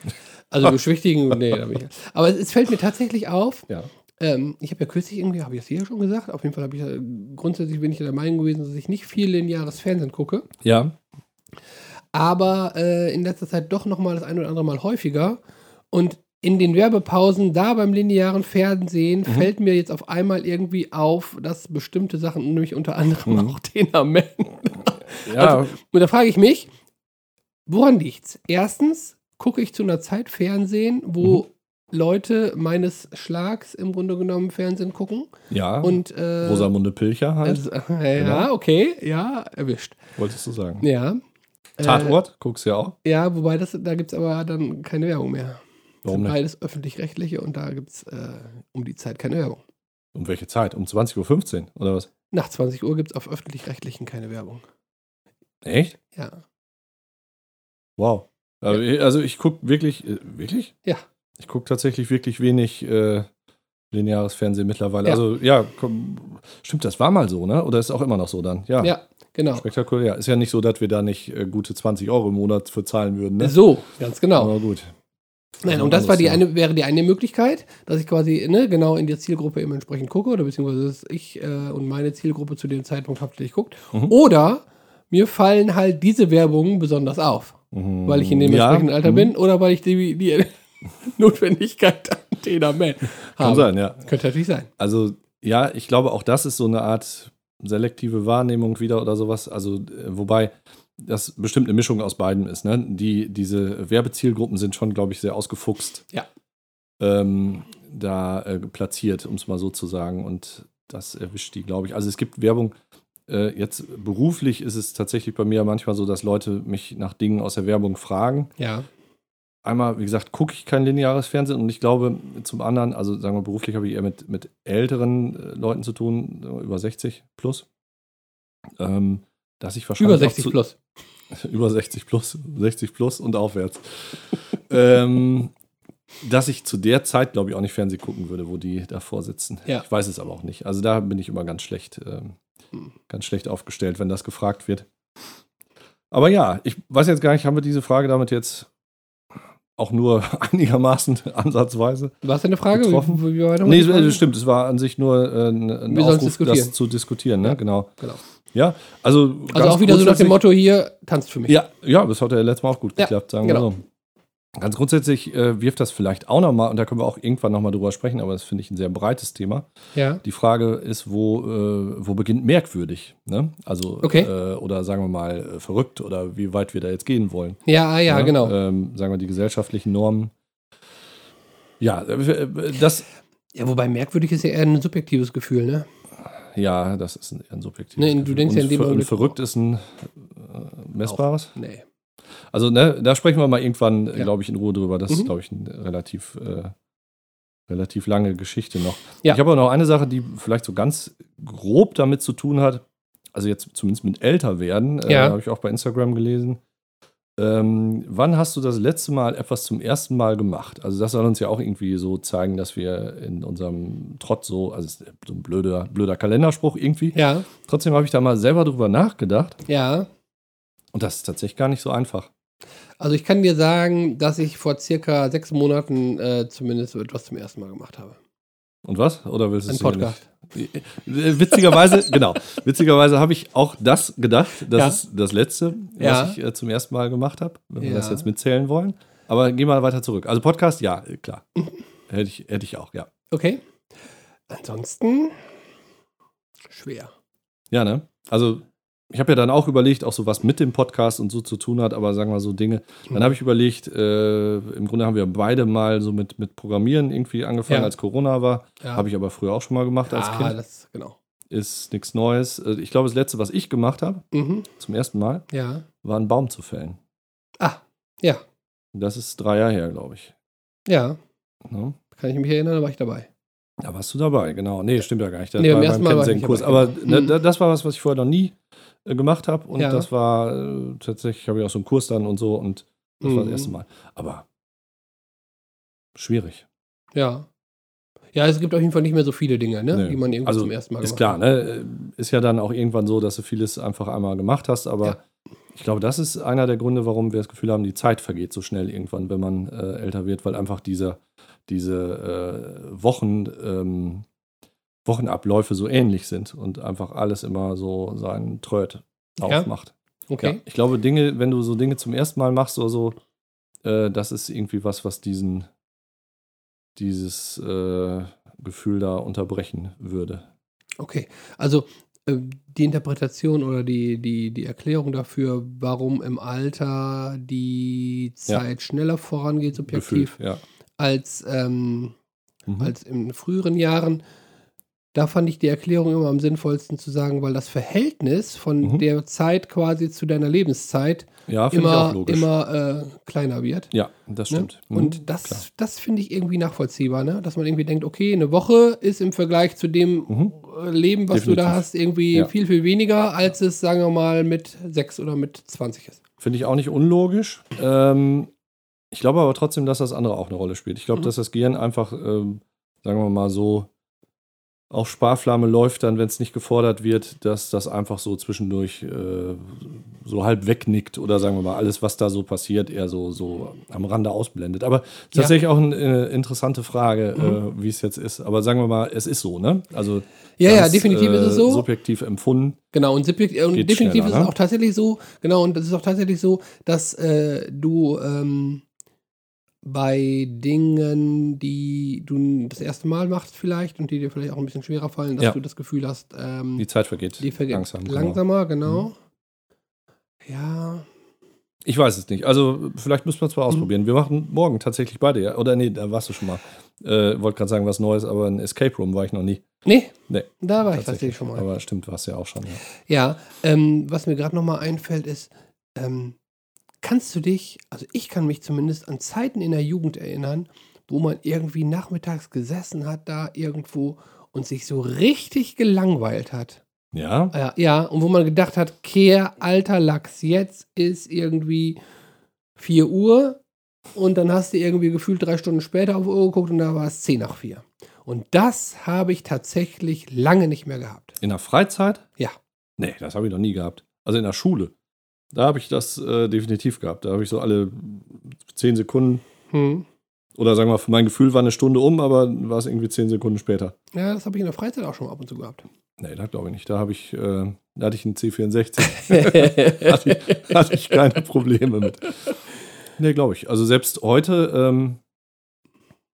Also beschwichtigen, nee, da bin ich. Aber es, fällt mir tatsächlich auf, Ja. ähm, ich habe ja kürzlich irgendwie, habe ich das hier schon gesagt, auf jeden Fall habe ich, ja- grundsätzlich bin ich der Meinung gewesen, dass ich nicht viel lineares Fernsehen gucke, Ja. aber äh, in letzter Zeit doch nochmal das ein oder andere Mal häufiger und in den Werbepausen da beim linearen Fernsehen Mhm. fällt mir jetzt auf einmal irgendwie auf, dass bestimmte Sachen, nämlich unter anderem Mhm. auch Tina Man. Ja, Also- Und da frage ich mich, woran liegt's? Erstens gucke ich zu einer Zeit Fernsehen, wo Leute meines Schlags im Grunde genommen Fernsehen gucken. Ja, Und äh, Rosamunde Pilcher halt, äh, ja, Genau. okay, ja, erwischt. wolltest du sagen. Ja. Äh, Tatort, guckst du ja auch. Ja, wobei das, da gibt es aber dann keine Werbung mehr. Warum sind beides öffentlich-rechtliche und da gibt es äh, um die Zeit keine Werbung. Um welche Zeit? Um 20.15 Uhr oder was? Nach 20 Uhr gibt es auf öffentlich-rechtlichen keine Werbung. Echt? Ja. Wow. Aber ich- Also ich gucke wirklich, äh, wirklich? Ja. Ich gucke tatsächlich wirklich wenig äh, lineares Fernsehen mittlerweile. Ja. Also ja, komm, stimmt, das war mal so, ne? Oder ist auch immer noch so dann? Ja. Ja, genau. Spektakulär. Ist ja nicht so, dass wir da nicht äh, gute 20 Euro im Monat für zahlen würden, ne? So, ganz genau. Aber gut. Nein, Also und das war die eine, wäre die eine Möglichkeit, dass ich quasi ne, genau in der Zielgruppe eben entsprechend gucke, oder beziehungsweise dass ich äh, und meine Zielgruppe zu dem Zeitpunkt hauptsächlich guckt. Mhm. Oder mir fallen halt diese Werbungen besonders auf, Mhm. weil ich in dem Ja, entsprechenden Alter mhm. bin oder weil ich die, die Notwendigkeit an Thema Man habe. Kann sein, ja. Könnte natürlich sein. Also, ja, ich glaube, auch das ist so eine Art selektive Wahrnehmung wieder oder sowas. Also, äh, wobei das bestimmt eine Mischung aus beiden ist. Ne? Die, diese Werbezielgruppen sind schon, glaube ich, sehr ausgefuchst. Ja. Ähm, da äh, platziert, um es mal so zu sagen. Und das erwischt die, glaube ich. Also, es gibt Werbung. Äh, jetzt beruflich ist es tatsächlich bei mir manchmal so, dass Leute mich nach Dingen aus der Werbung fragen Ja. einmal, wie gesagt, gucke ich kein lineares Fernsehen und ich glaube, zum anderen, also sagen wir beruflich habe ich eher mit, mit älteren äh, Leuten zu tun, über 60 plus. Ähm, dass ich wahrscheinlich. Über auch 60 zu, plus. Über 60 plus, 60 plus und aufwärts. ähm, dass ich zu der Zeit, glaube ich, auch nicht Fernsehen gucken würde, wo die davor sitzen. Ja. Ich weiß es aber auch nicht. Also da bin ich immer ganz schlecht, ähm, Hm. ganz schlecht aufgestellt, wenn das gefragt wird. Aber ja, ich weiß jetzt gar nicht, haben wir diese Frage damit jetzt auch nur einigermaßen ansatzweise? Was eine Frage? Getroffen? Wie, wie war Nee, es stimmt, es war an sich nur äh, ein, ein Aufruf, das zu diskutieren, ne? Ja. Genau. Genau. Ja, also. Also auch wieder so nach dem Motto hier, tanzt für mich. Ja, ja, das hat ja letztes Mal auch gut Ja, geklappt, sagen genau. wir so. Ganz grundsätzlich äh, wirft das vielleicht auch nochmal, und da können wir auch irgendwann nochmal drüber sprechen, aber das finde ich ein sehr breites Thema. Ja. Die Frage ist, wo, äh, wo beginnt merkwürdig? Ne? Also, Okay. äh, oder sagen wir mal äh, verrückt oder wie weit wir da jetzt gehen wollen. Ja, ah, ja, Ne? genau. Ähm, sagen wir die gesellschaftlichen Normen. Ja, äh, das, Ja, wobei merkwürdig ist ja eher ein subjektives Gefühl, ne? Ja, das ist ein, ein subjektives. Nee, du denkst ja in dem Augenblick- verrückt ist ein äh, messbares. Nee. Also, ne, da sprechen wir mal irgendwann, Ja. glaube ich, in Ruhe drüber. Das ist, Mhm. glaube ich, eine relativ, äh, relativ lange Geschichte noch. Ja. Ich habe aber noch eine Sache, die vielleicht so ganz grob damit zu tun hat. Also jetzt zumindest mit älter werden. Äh, Ja. habe ich auch bei Instagram gelesen. Ähm, wann hast du das letzte Mal etwas zum ersten Mal gemacht? Also das soll uns ja auch irgendwie so zeigen, dass wir in unserem Trott so, also so ein blöder, blöder Kalenderspruch irgendwie. Ja, Trotzdem habe ich da mal selber drüber nachgedacht ja. und das ist tatsächlich gar nicht so einfach. Also ich kann dir sagen, dass ich vor circa sechs Monaten äh, zumindest etwas zum ersten Mal gemacht habe. Und was? Oder willst du Ein es sicher Podcast. nicht? Äh, Witzigerweise, genau. Witzigerweise habe ich auch das gedacht. Das Ja. ist das Letzte, was Ja. ich äh, zum ersten Mal gemacht habe, wenn wir das jetzt mitzählen wollen. Aber geh mal weiter zurück. Also Podcast, ja, äh, klar. hätte, ich, hätte ich auch, ja. Okay. Ansonsten schwer. Ja, ne? Also ich habe ja dann auch überlegt, auch so was mit dem Podcast und so zu tun hat, aber sagen wir so Dinge. Dann habe ich überlegt, äh, im Grunde haben wir beide mal so mit, mit Programmieren irgendwie angefangen, Ja. als Corona war. Ja. Habe ich aber früher auch schon mal gemacht als ah, Kind. das, genau. Ist nichts Neues. Äh, Ich glaube, das letzte, was ich gemacht habe, Mhm. zum ersten Mal, Ja. war einen Baum zu fällen. Ah, ja. Das ist drei Jahre her, glaube ich. Ja. Ne? Kann ich mich erinnern, da war ich dabei. Da warst du dabei, genau. Nee, stimmt ja gar nicht. Das Nee, beim war Kurs. dabei, Aber genau. ne, Mhm. da- das war was, was ich vorher noch nie gemacht habe. Und Ja. das war äh, tatsächlich, habe ich auch so einen Kurs dann und so. Und das war das Mhm. erste Mal. Aber schwierig. Ja. Ja, es gibt auf jeden Fall nicht mehr so viele Dinge, ne? Nee. die man irgendwo Also, zum ersten Mal Ist gemacht klar, hat. ne? Ist ja dann auch irgendwann so, dass du vieles einfach einmal gemacht hast. Aber Ja. ich glaube, das ist einer der Gründe, warum wir das Gefühl haben, die Zeit vergeht so schnell irgendwann, wenn man äh, älter wird, weil einfach diese, diese äh, Wochen, ähm, Wochenabläufe so ähnlich sind und einfach alles immer so seinen Tröd Ja? aufmacht. Okay. Ja, ich glaube, Dinge, wenn du so Dinge zum ersten Mal machst oder so, äh, das ist irgendwie was, was diesen, dieses äh, Gefühl da unterbrechen würde. Okay. Also äh, die Interpretation oder die, die, die Erklärung dafür, warum im Alter die Ja. Zeit schneller vorangeht, subjektiv, Gefühl, ja. als, ähm, Mhm. als in früheren Jahren. Da fand ich die Erklärung immer am sinnvollsten zu sagen, weil das Verhältnis von Mhm. der Zeit quasi zu deiner Lebenszeit ja, immer, immer äh, kleiner wird. ja, das Ne? stimmt. Mhm, Und klar. das, das finde ich irgendwie nachvollziehbar, ne? dass man irgendwie denkt, okay, eine Woche ist im Vergleich zu dem Mhm. äh, Leben, was du da Definitiv. hast, irgendwie Ja. viel, viel weniger, als es, sagen wir mal, mit 6 oder mit 20 ist. Finde ich auch nicht unlogisch. Ähm, ich glaube aber trotzdem, dass das andere auch eine Rolle spielt. Ich glaube, Mhm. dass das Gehirn einfach, ähm, sagen wir mal so, auf Sparflamme läuft dann, wenn es nicht gefordert wird, dass das einfach so zwischendurch äh, so halb wegnickt oder sagen wir mal, alles, was da so passiert, eher so, so am Rande ausblendet. Aber Ja. tatsächlich auch eine äh, interessante Frage, Mhm. äh, wie es jetzt ist. Aber sagen wir mal, es ist so, ne? Also Ja, ja, ganz, definitiv ist es äh, so. Subjektiv empfunden. Genau, und, subjekt- und definitiv ist es ne? auch tatsächlich so, genau, und es ist auch tatsächlich so, dass äh, du ähm, bei Dingen, die du das erste Mal machst vielleicht und die dir vielleicht auch ein bisschen schwerer fallen, dass Ja. du das Gefühl hast, ähm, Die Zeit vergeht die vergeht langsam. genau. langsamer, genau. Ja, Ich weiß es nicht. Also, vielleicht müssen wir es mal Mhm. ausprobieren. Wir machen morgen tatsächlich beide, ja? Oder nee, da warst du schon mal. Äh, Wollte gerade sagen, was Neues, aber ein Escape Room war ich noch nie. nee, Nee, da war ich tatsächlich schon mal. Aber stimmt, warst ja auch schon, ja. Ja, ähm, was mir gerade nochmal einfällt, ist, ähm, kannst du dich, also ich kann mich zumindest an Zeiten in der Jugend erinnern, wo man irgendwie nachmittags gesessen hat, da irgendwo und sich so richtig gelangweilt hat. Ja, Ja, ja, und wo man gedacht hat, Kehr, alter Lachs, jetzt ist irgendwie 4 Uhr und dann hast du irgendwie gefühlt drei Stunden später auf die Uhr geguckt und da war es 10 nach 4. Und das habe ich tatsächlich lange nicht mehr gehabt. in der Freizeit? Ja. Nee, das habe ich noch nie gehabt. Also in der Schule. Da habe ich das äh, definitiv gehabt. Da habe ich so alle zehn Sekunden, Hm. oder sagen wir mal, für mein Gefühl war eine Stunde um, aber war es irgendwie zehn Sekunden später. Ja, das habe ich in der Freizeit auch schon ab und zu gehabt. Nee, das glaube ich nicht. Da habe ich, äh, da hatte ich einen C64. hatte, ich, hatte ich keine Probleme mit. Nee, glaube ich. Also selbst heute, ähm,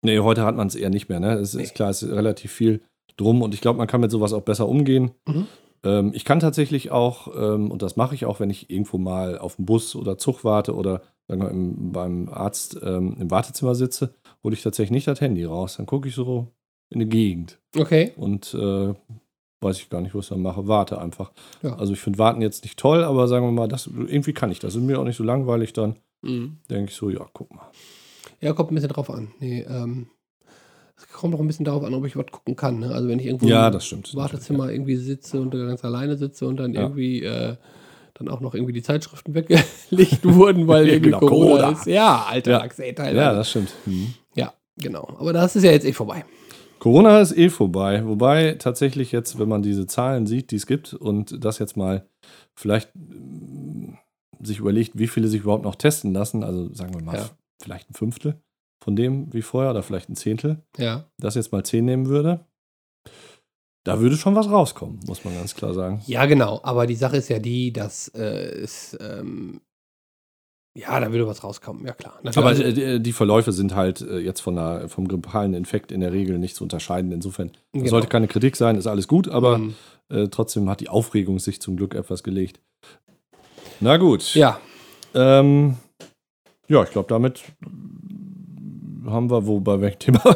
nee, heute hat man es eher nicht mehr, ne? Es Nee. ist klar, es ist relativ viel drum und ich glaube, man kann mit sowas auch besser umgehen. Mhm. Ähm, ich kann tatsächlich auch, ähm, und das mache ich auch, wenn ich irgendwo mal auf den Bus oder Zug warte oder sagen wir, im, beim Arzt ähm, im Wartezimmer sitze, hole ich tatsächlich nicht das Handy raus. Dann gucke ich so in die Gegend Okay. und äh, weiß ich gar nicht, was ich dann mache. Warte einfach. Ja. Also ich finde Warten jetzt nicht toll, aber sagen wir mal, das, irgendwie kann ich das. Ist mir auch nicht so langweilig dann. Mhm. Denke ich so, ja, guck mal. Ja, kommt ein bisschen drauf an. Nee, ähm, es kommt auch ein bisschen darauf an, ob ich was gucken kann. Ne? Also wenn ich irgendwo Ja, im. Wartezimmer irgendwie sitze und ganz alleine sitze und dann Ja. irgendwie äh, dann auch noch irgendwie die Zeitschriften weggelegt wurden, weil irgendwie Genau, Corona, Corona. ist. Ja, alter Ja. Lachs, ey, Ja, das stimmt. Mhm. Ja, genau. Aber das ist ja jetzt eh vorbei. Corona ist eh vorbei. Wobei tatsächlich jetzt, wenn man diese Zahlen sieht, die es gibt und das jetzt mal vielleicht mm, sich überlegt, wie viele sich überhaupt noch testen lassen, also sagen wir mal Ja. vielleicht ein Fünftel von dem wie vorher oder vielleicht ein Zehntel, Ja. das jetzt mal zehn nehmen würde, da würde schon was rauskommen, muss man ganz klar sagen. Ja, genau. Aber die Sache ist ja die, dass äh, es, ähm, ja, da würde was rauskommen. Ja, klar. Aber Also- äh, die, die Verläufe sind halt äh, jetzt von der, vom grippalen Infekt in der Regel nicht zu unterscheiden. Insofern Genau. sollte keine Kritik sein, ist alles gut, aber Mhm. äh, trotzdem hat die Aufregung sich zum Glück etwas gelegt. Na gut. Ja, Ähm, ja, ich glaube, damit haben wir, wo bei welchem Thema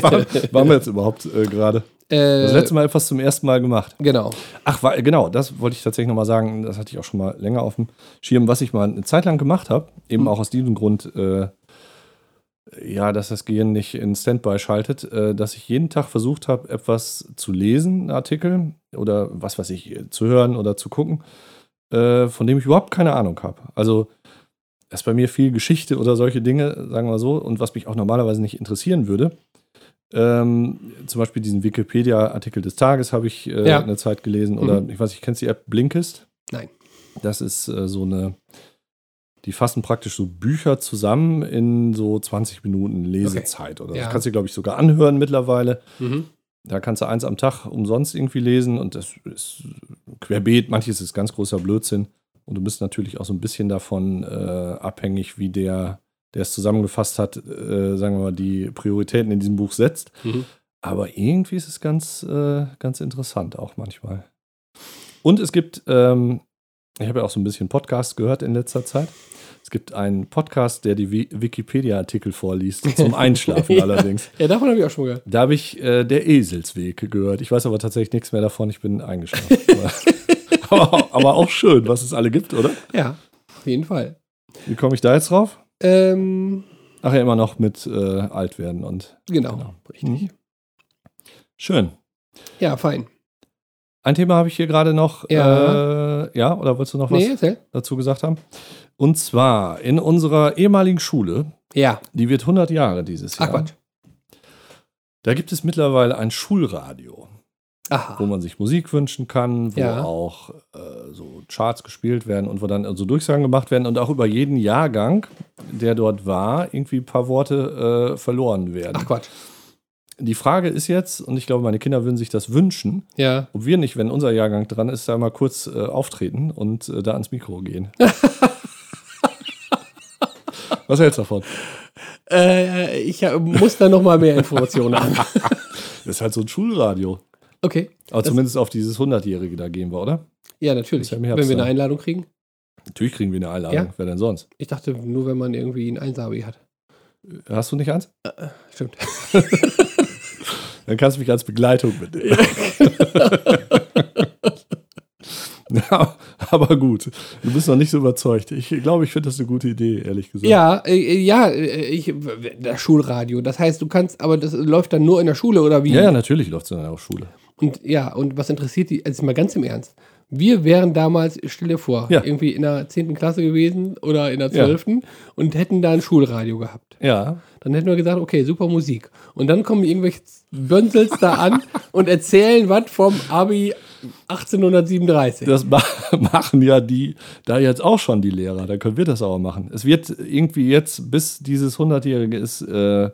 waren, waren wir jetzt überhaupt äh, gerade? äh, Das letzte Mal etwas zum ersten Mal gemacht. genau. Ach, war, genau, das wollte ich tatsächlich nochmal sagen. Das hatte ich auch schon mal länger auf dem Schirm, was ich mal eine Zeit lang gemacht habe. Eben Hm. auch aus diesem Grund, äh, ja, dass das Gehirn nicht in Standby schaltet, äh, dass ich jeden Tag versucht habe, etwas zu lesen, einen Artikel oder was weiß ich, zu hören oder zu gucken, äh, von dem ich überhaupt keine Ahnung habe. Also, ist bei mir viel Geschichte oder solche Dinge, sagen wir so, und was mich auch normalerweise nicht interessieren würde. Ähm, zum Beispiel diesen Wikipedia-Artikel des Tages habe ich äh, Ja. eine Zeit gelesen. Oder Mhm. ich weiß nicht, kennst du die App Blinkist? Nein. Das ist äh, so eine, die fassen praktisch so Bücher zusammen in so 20 Minuten Lesezeit. Oder Ja. das kannst du, glaube ich, sogar anhören mittlerweile. Mhm. Da kannst du eins am Tag umsonst irgendwie lesen und das ist querbeet. Manches ist ganz großer Blödsinn. Und du bist natürlich auch so ein bisschen davon äh, abhängig, wie der, der es zusammengefasst hat, äh, sagen wir mal, die Prioritäten in diesem Buch setzt. Mhm. Aber irgendwie ist es ganz, äh, ganz interessant auch manchmal. Und es gibt, ähm, ich habe ja auch so ein bisschen Podcasts gehört in letzter Zeit. Es gibt einen Podcast, der die Wi- Wikipedia-Artikel vorliest, zum Einschlafen allerdings. Ja, davon habe ich auch schon mal gehört. Da habe ich äh, der Eselsweg gehört. Ich weiß aber tatsächlich nichts mehr davon. Ich bin eingeschlafen. aber, aber auch schön, was es alle gibt, oder? Ja, auf jeden Fall. Wie komme ich da jetzt drauf? Ähm, Ach ja, immer noch mit äh, alt werden und genau, Genau. richtig. Mhm. schön. Ja, fein. Ein Thema habe ich hier gerade noch. Ja. Äh, ja, oder wolltest du noch was Nee, dazu gesagt haben? Und zwar in unserer ehemaligen Schule, Ja. die wird 100 Jahre dieses Ach Jahr. Quatsch. Da gibt es mittlerweile ein Schulradio, wo Aha. man sich Musik wünschen kann, wo Ja. auch äh, so Charts gespielt werden und wo dann so Durchsagen gemacht werden und auch über jeden Jahrgang, der dort war, irgendwie ein paar Worte äh, verloren werden. Ach Quatsch. Die Frage ist jetzt, und ich glaube, meine Kinder würden sich das wünschen, Ja. ob wir nicht, wenn unser Jahrgang dran ist, da mal kurz äh, auftreten und äh, da ans Mikro gehen. Was hältst du davon? Äh, ich äh, muss da noch mal mehr Informationen haben. Das ist halt so ein Schulradio. Okay. Aber Das- zumindest auf dieses 100-Jährige da gehen wir, oder? Ja, natürlich. Wenn wir eine dann. Einladung kriegen. Natürlich kriegen wir eine Einladung. Ja. Wer denn sonst? Ich dachte nur, wenn man irgendwie ein Einsabi hat. Hast du nicht eins? Stimmt. Dann kannst du mich als Begleitung mitnehmen. Ja, aber gut. Du bist noch nicht so überzeugt. Ich glaube, ich finde das eine gute Idee, ehrlich gesagt. Ja, äh, ja, äh, ich, das Schulradio. Das heißt, du kannst, aber das läuft dann nur in der Schule oder wie? Ja, ja, natürlich läuft es in einer Schule. Und ja, und was interessiert die, also mal ganz im Ernst. Wir wären damals, stell dir vor, Ja. irgendwie in der 10. Klasse gewesen oder in der Ja. 12. und hätten da ein Schulradio gehabt. Ja, Dann hätten wir gesagt, okay, super Musik. Und dann kommen irgendwelche Bönsels da an und erzählen was vom Abi 1837. das ma machen ja die da jetzt auch schon die Lehrer. Da können wir das auch machen. Es wird irgendwie jetzt, bis dieses 100-Jährige ist, äh,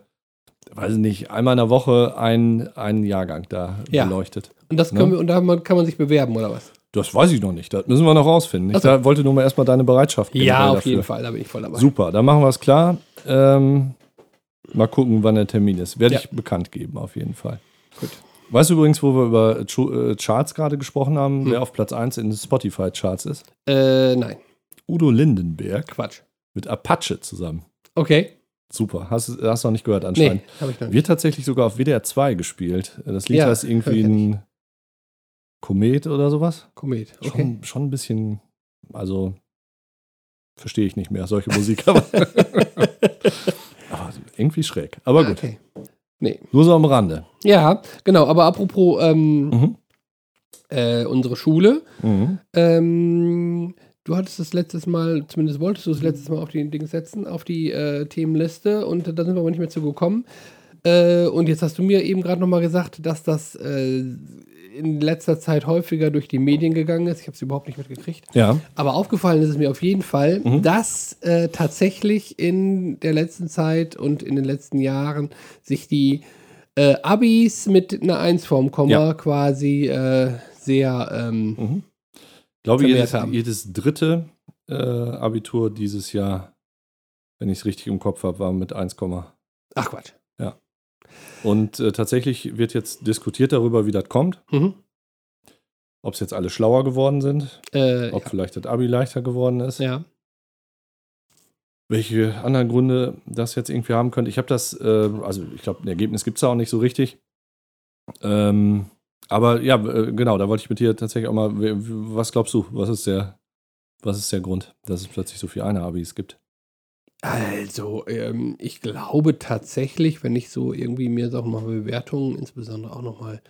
weiß ich nicht, einmal in der Woche ein, ein Jahrgang da Ja. beleuchtet. Und das können Ne? wir, und da man- kann man sich bewerben, oder was? Das weiß ich noch nicht. Das müssen wir noch rausfinden. Ich Ach so. da wollte nur mal erstmal deine Bereitschaft Ja, auf dafür. jeden Fall, da bin ich voll dabei. Super, dann machen wir es klar. Ähm, mal gucken, wann der Termin ist. Werde Ja. ich bekannt geben, auf jeden Fall. Gut. Weißt du übrigens, wo wir über äh, Charts gerade gesprochen haben, Hm. wer auf Platz 1 in den Spotify-Charts ist? Äh, nein, Udo Lindenberg Quatsch. mit Apache zusammen. Okay. Super, hast du hast noch nicht gehört Nee, anscheinend. habe ich noch nicht. Wird tatsächlich sogar auf WDR 2 gespielt. Das Lied Ja, heißt irgendwie ein Komet oder sowas. Komet. Okay. Schon, schon ein bisschen, also verstehe ich nicht mehr, solche Musik. Aber, aber irgendwie schräg. Aber gut, Okay. Nee. nur so am Rande. Ja, genau, aber apropos ähm, Mhm. äh, unsere Schule. Mhm. Ähm, du hattest das letztes Mal, zumindest wolltest du es letztes Mal auf die Dings setzen, auf die äh, Themenliste und da sind wir aber nicht mehr zu gekommen. Äh, und jetzt hast du mir eben gerade nochmal gesagt, dass das äh, in letzter Zeit häufiger durch die Medien gegangen ist. Ich habe es überhaupt nicht mitgekriegt. Ja. Aber aufgefallen ist es mir auf jeden Fall, Mhm. dass äh, tatsächlich in der letzten Zeit und in den letzten Jahren sich die äh, Abis mit einer 1 vorm Komma Ja. quasi äh, sehr ähm, Mhm. Ich glaube, jedes, haben. jedes dritte äh, Abitur dieses Jahr, wenn ich es richtig im Kopf habe, war mit 1, Ach Quatsch. und äh, tatsächlich wird jetzt diskutiert darüber, wie das kommt. Mhm. Ob es jetzt alle schlauer geworden sind, Äh, ob vielleicht das Abi leichter geworden ist. ja. ja. Welche anderen Gründe das jetzt irgendwie haben könnte. Ich habe das, äh, also ich glaube, ein Ergebnis gibt es da auch nicht so richtig. Ähm, aber ja, äh, genau, da wollte ich mit dir tatsächlich auch mal, was glaubst du, was ist der, was ist der Grund, dass es plötzlich so viele Eine-Abis gibt? Also, ähm, ich glaube tatsächlich, wenn ich so irgendwie mir auch mal Bewertungen, insbesondere auch nochmal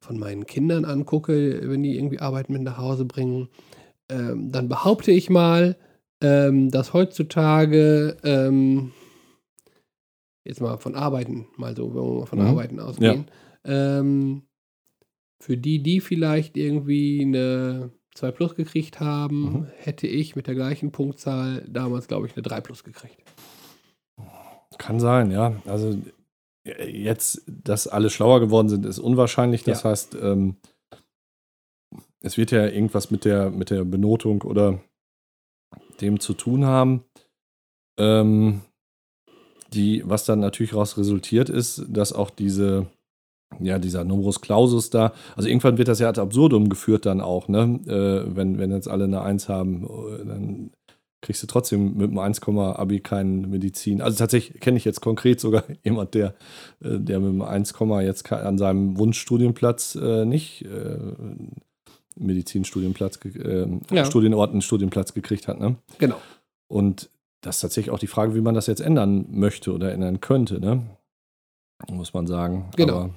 von meinen Kindern angucke, wenn die irgendwie Arbeit mit nach Hause bringen, ähm, dann behaupte ich mal, ähm, dass heutzutage, ähm, jetzt mal von Arbeiten, mal so, wenn wir mal von Mhm. Arbeiten ausgehen, ähm, für die, die vielleicht irgendwie eine 2 Plus gekriegt haben, Mhm. hätte ich mit der gleichen Punktzahl damals, glaube ich, eine 3 Plus gekriegt. Kann sein, ja. Also jetzt, dass alle schlauer geworden sind, ist unwahrscheinlich. Das Ja. heißt, ähm, es wird ja irgendwas mit der, mit der Benotung oder dem zu tun haben. Ähm, die, was dann natürlich daraus resultiert, ist, dass auch diese, ja, dieser Numerus Clausus da, also irgendwann wird das ja ad absurdum geführt dann auch, ne? Äh, wenn, wenn jetzt alle eine Eins haben, äh, dann kriegst du trotzdem mit einem 1, Abi keine Medizin. Also tatsächlich kenne ich jetzt konkret sogar jemand, der, äh, der mit einem 1, jetzt an seinem Wunschstudienplatz äh, nicht äh, Medizinstudienplatz, äh, ja. Studienort einen Studienplatz gekriegt hat. Ne? Genau. Und das ist tatsächlich auch die Frage, wie man das jetzt ändern möchte oder ändern könnte, ne? Muss man sagen. Genau. Aber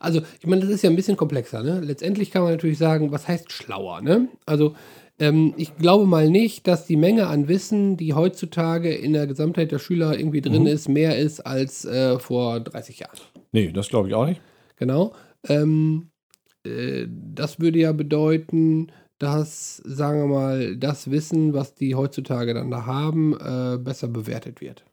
also, ich meine, das ist ja ein bisschen komplexer, ne? Letztendlich kann man natürlich sagen, was heißt schlauer, ne? Also, ähm, ich glaube mal nicht, dass die Menge an Wissen, die heutzutage in der Gesamtheit der Schüler irgendwie drin mhm. ist, mehr ist als äh, vor 30 Jahren. Nee, das glaube ich auch nicht. Genau. Ähm, äh, das würde ja bedeuten, dass, sagen wir mal, das Wissen, was die heutzutage dann da haben, äh, besser bewertet wird.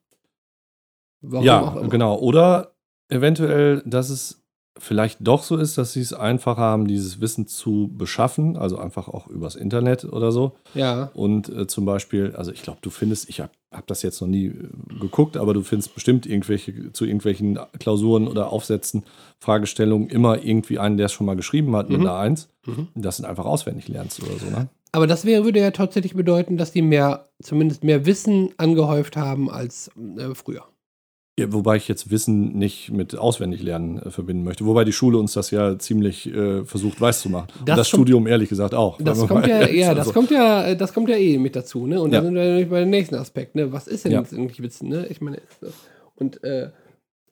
Warum ja, genau. Oder eventuell, dass es vielleicht doch so ist, dass sie es einfacher haben, dieses Wissen zu beschaffen, also einfach auch übers Internet oder so. Ja. Und äh, zum Beispiel, also ich glaube, du findest, ich habe hab das jetzt noch nie äh, geguckt, aber du findest bestimmt irgendwelche zu irgendwelchen Klausuren oder Aufsätzen, Fragestellungen immer irgendwie einen, der es schon mal geschrieben hat mhm. mit einer Eins. Mhm. Das sind einfach auswendig lernst oder so, ne? Aber das wäre, würde ja tatsächlich bedeuten, dass die mehr, zumindest mehr Wissen angehäuft haben als äh, früher. Ja, wobei ich jetzt Wissen nicht mit Auswendiglernen äh, verbinden möchte. Wobei die Schule uns das ja ziemlich äh, versucht weiß zu machen. Das, Und das Studium ehrlich gesagt auch. Das kommt ja, ja, also. das kommt ja, das kommt ja eh mit dazu, ne? Und ja. da sind wir nämlich bei dem nächsten Aspekt, ne? Was ist denn ja. jetzt eigentlich Wissen, ne? Ich meine, und äh,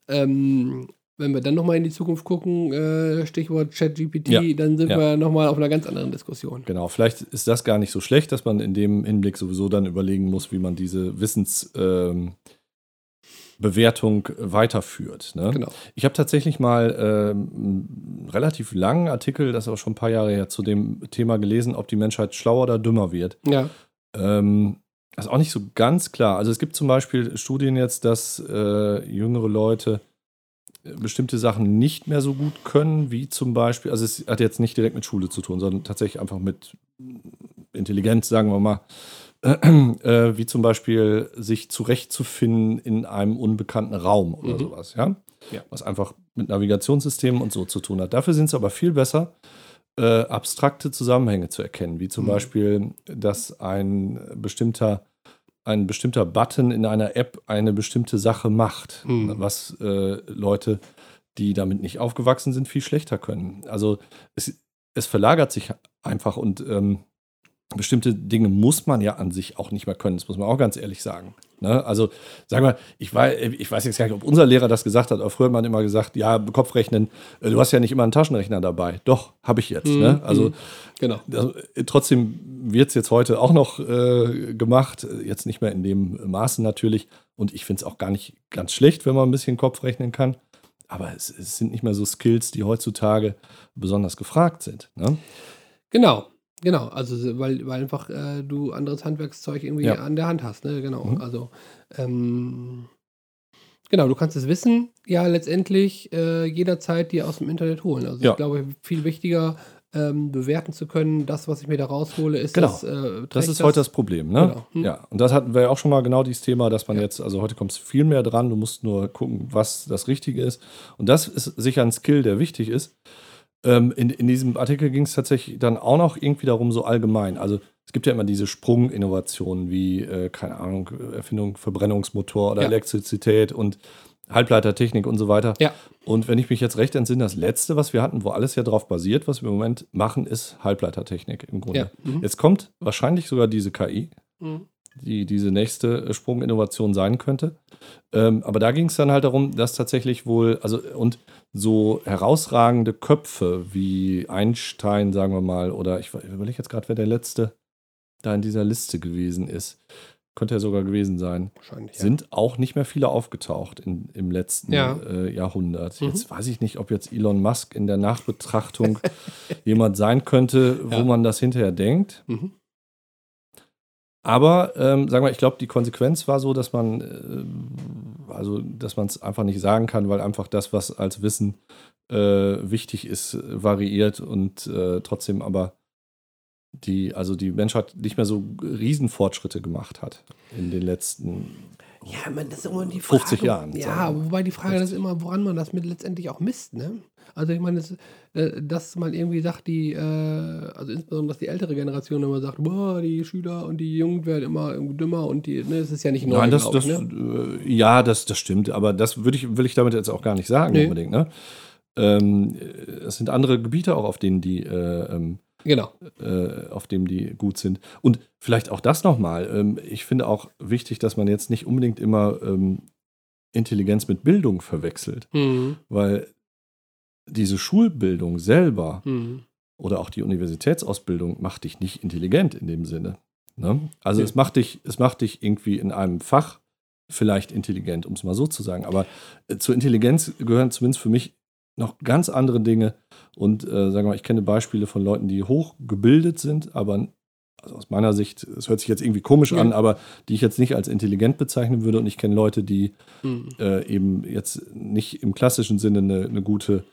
ähm, wenn wir dann nochmal in die Zukunft gucken, äh, Stichwort ChatGPT, ja. dann sind ja. wir nochmal auf einer ganz anderen Diskussion. Genau, vielleicht ist das gar nicht so schlecht, dass man in dem Hinblick sowieso dann überlegen muss, wie man diese Wissens- ähm, Bewertung weiterführt. Ne? Genau. Ich habe tatsächlich mal äh, einen relativ langen Artikel, das ist aber schon ein paar Jahre her, zu dem Thema gelesen, ob die Menschheit schlauer oder dümmer wird. Ja. Ähm, das ist auch nicht so ganz klar. Also es gibt zum Beispiel Studien jetzt, dass äh, jüngere Leute äh, bestimmte Sachen nicht mehr so gut können, wie zum Beispiel, also es hat jetzt nicht direkt mit Schule zu tun, sondern tatsächlich einfach mit Intelligenz, sagen wir mal äh, wie zum Beispiel sich zurechtzufinden in einem unbekannten Raum oder mhm. sowas, ja? ja? Was einfach mit Navigationssystemen und so zu tun hat. Dafür sind es aber viel besser, äh, abstrakte Zusammenhänge zu erkennen, wie zum mhm. Beispiel, dass ein bestimmter ein bestimmter Button in einer App eine bestimmte Sache macht, mhm. was äh, Leute, die damit nicht aufgewachsen sind, viel schlechter können. Also es, es verlagert sich einfach und ähm, bestimmte Dinge muss man ja an sich auch nicht mehr können. Das muss man auch ganz ehrlich sagen. Ne? Also, sagen wir, ich weiß, ich weiß jetzt gar nicht, ob unser Lehrer das gesagt hat, aber früher hat man immer gesagt, ja, Kopfrechnen, äh, du hast ja nicht immer einen Taschenrechner dabei. Doch, habe ich jetzt. Mhm. Ne? Also, genau. Das, äh, trotzdem wird es jetzt heute auch noch äh, gemacht, jetzt nicht mehr in dem Maße natürlich. Und ich finde es auch gar nicht ganz schlecht, wenn man ein bisschen Kopf rechnen kann. Aber es, es sind nicht mehr so Skills, die heutzutage besonders gefragt sind. Ne? Genau. Genau, also weil, weil einfach äh, du anderes Handwerkszeug irgendwie ja. an der Hand hast, ne? Genau. Mhm. Also ähm, genau, du kannst es wissen, ja, letztendlich äh, jederzeit dir aus dem Internet holen. Also ja. ich glaube, viel wichtiger ähm, bewerten zu können, das, was ich mir da raushole, ist genau. das. Äh, das ist das? heute das Problem, ne? Genau. Hm. Ja, und das hatten wir ja auch schon mal genau dieses Thema, dass man ja. jetzt, also heute kommt es viel mehr dran, du musst nur gucken, was das Richtige ist. Und das ist sicher ein Skill, der wichtig ist. Ähm, in, in diesem Artikel ging es tatsächlich dann auch noch irgendwie darum, so allgemein. Also es gibt ja immer diese Sprunginnovationen wie, äh, keine Ahnung, Erfindung Verbrennungsmotor oder ja. Elektrizität und Halbleitertechnik und so weiter. Ja. Und wenn ich mich jetzt recht entsinne, das letzte, was wir hatten, wo alles ja drauf basiert, was wir im Moment machen, ist Halbleitertechnik im Grunde. Ja. Mhm. Jetzt kommt wahrscheinlich sogar diese KI. Mhm die diese nächste Sprunginnovation sein könnte. Ähm, aber da ging es dann halt darum, dass tatsächlich wohl, also und so herausragende Köpfe wie Einstein, sagen wir mal, oder ich überlege jetzt gerade, wer der letzte da in dieser Liste gewesen ist. Könnte er sogar gewesen sein. Wahrscheinlich. Ja. Sind auch nicht mehr viele aufgetaucht in, im letzten ja. äh, Jahrhundert. Mhm. Jetzt weiß ich nicht, ob jetzt Elon Musk in der Nachbetrachtung jemand sein könnte, wo ja. man das hinterher denkt. Mhm. Aber ähm, sagen wir, ich glaube, die Konsequenz war so, dass man, äh, also dass man es einfach nicht sagen kann, weil einfach das, was als Wissen äh, wichtig ist, variiert und äh, trotzdem aber die, also die Menschheit nicht mehr so Riesenfortschritte gemacht hat in den letzten Ja, man, das ist immer die Frage. 50 Jahren, Ja, wobei die Frage ist immer, woran man das mit letztendlich auch misst, ne? Also ich meine, das, äh, dass man irgendwie sagt, die, äh, also insbesondere, dass die ältere Generation immer sagt, boah, die Schüler und die Jugend werden immer dümmer und die, ne, das ist ja nicht neu, Nein, das, glaub das, ne? äh, ja, das, das stimmt, aber das würde ich, will ich damit jetzt auch gar nicht sagen Nee. unbedingt. Ne? Ähm, es sind andere Gebiete auch, auf denen die, äh, ähm, Genau. äh, auf dem die gut sind. Und vielleicht auch das nochmal. Ähm, ich finde auch wichtig, dass man jetzt nicht unbedingt immer ähm, Intelligenz mit Bildung verwechselt, Mhm. weil diese Schulbildung selber Mhm. oder auch die Universitätsausbildung macht dich nicht intelligent in dem Sinne. Ne? Also Nee. es macht dich, es macht dich irgendwie in einem Fach vielleicht intelligent, um es mal so zu sagen. Aber äh, zur Intelligenz gehören zumindest für mich noch ganz andere Dinge. Und äh, sagen wir mal, ich kenne Beispiele von Leuten, die hochgebildet sind, aber also aus meiner Sicht, es hört sich jetzt irgendwie komisch Ja. an, aber die ich jetzt nicht als intelligent bezeichnen würde. Und ich kenne Leute, die Mhm. äh, eben jetzt nicht im klassischen Sinne eine, eine gute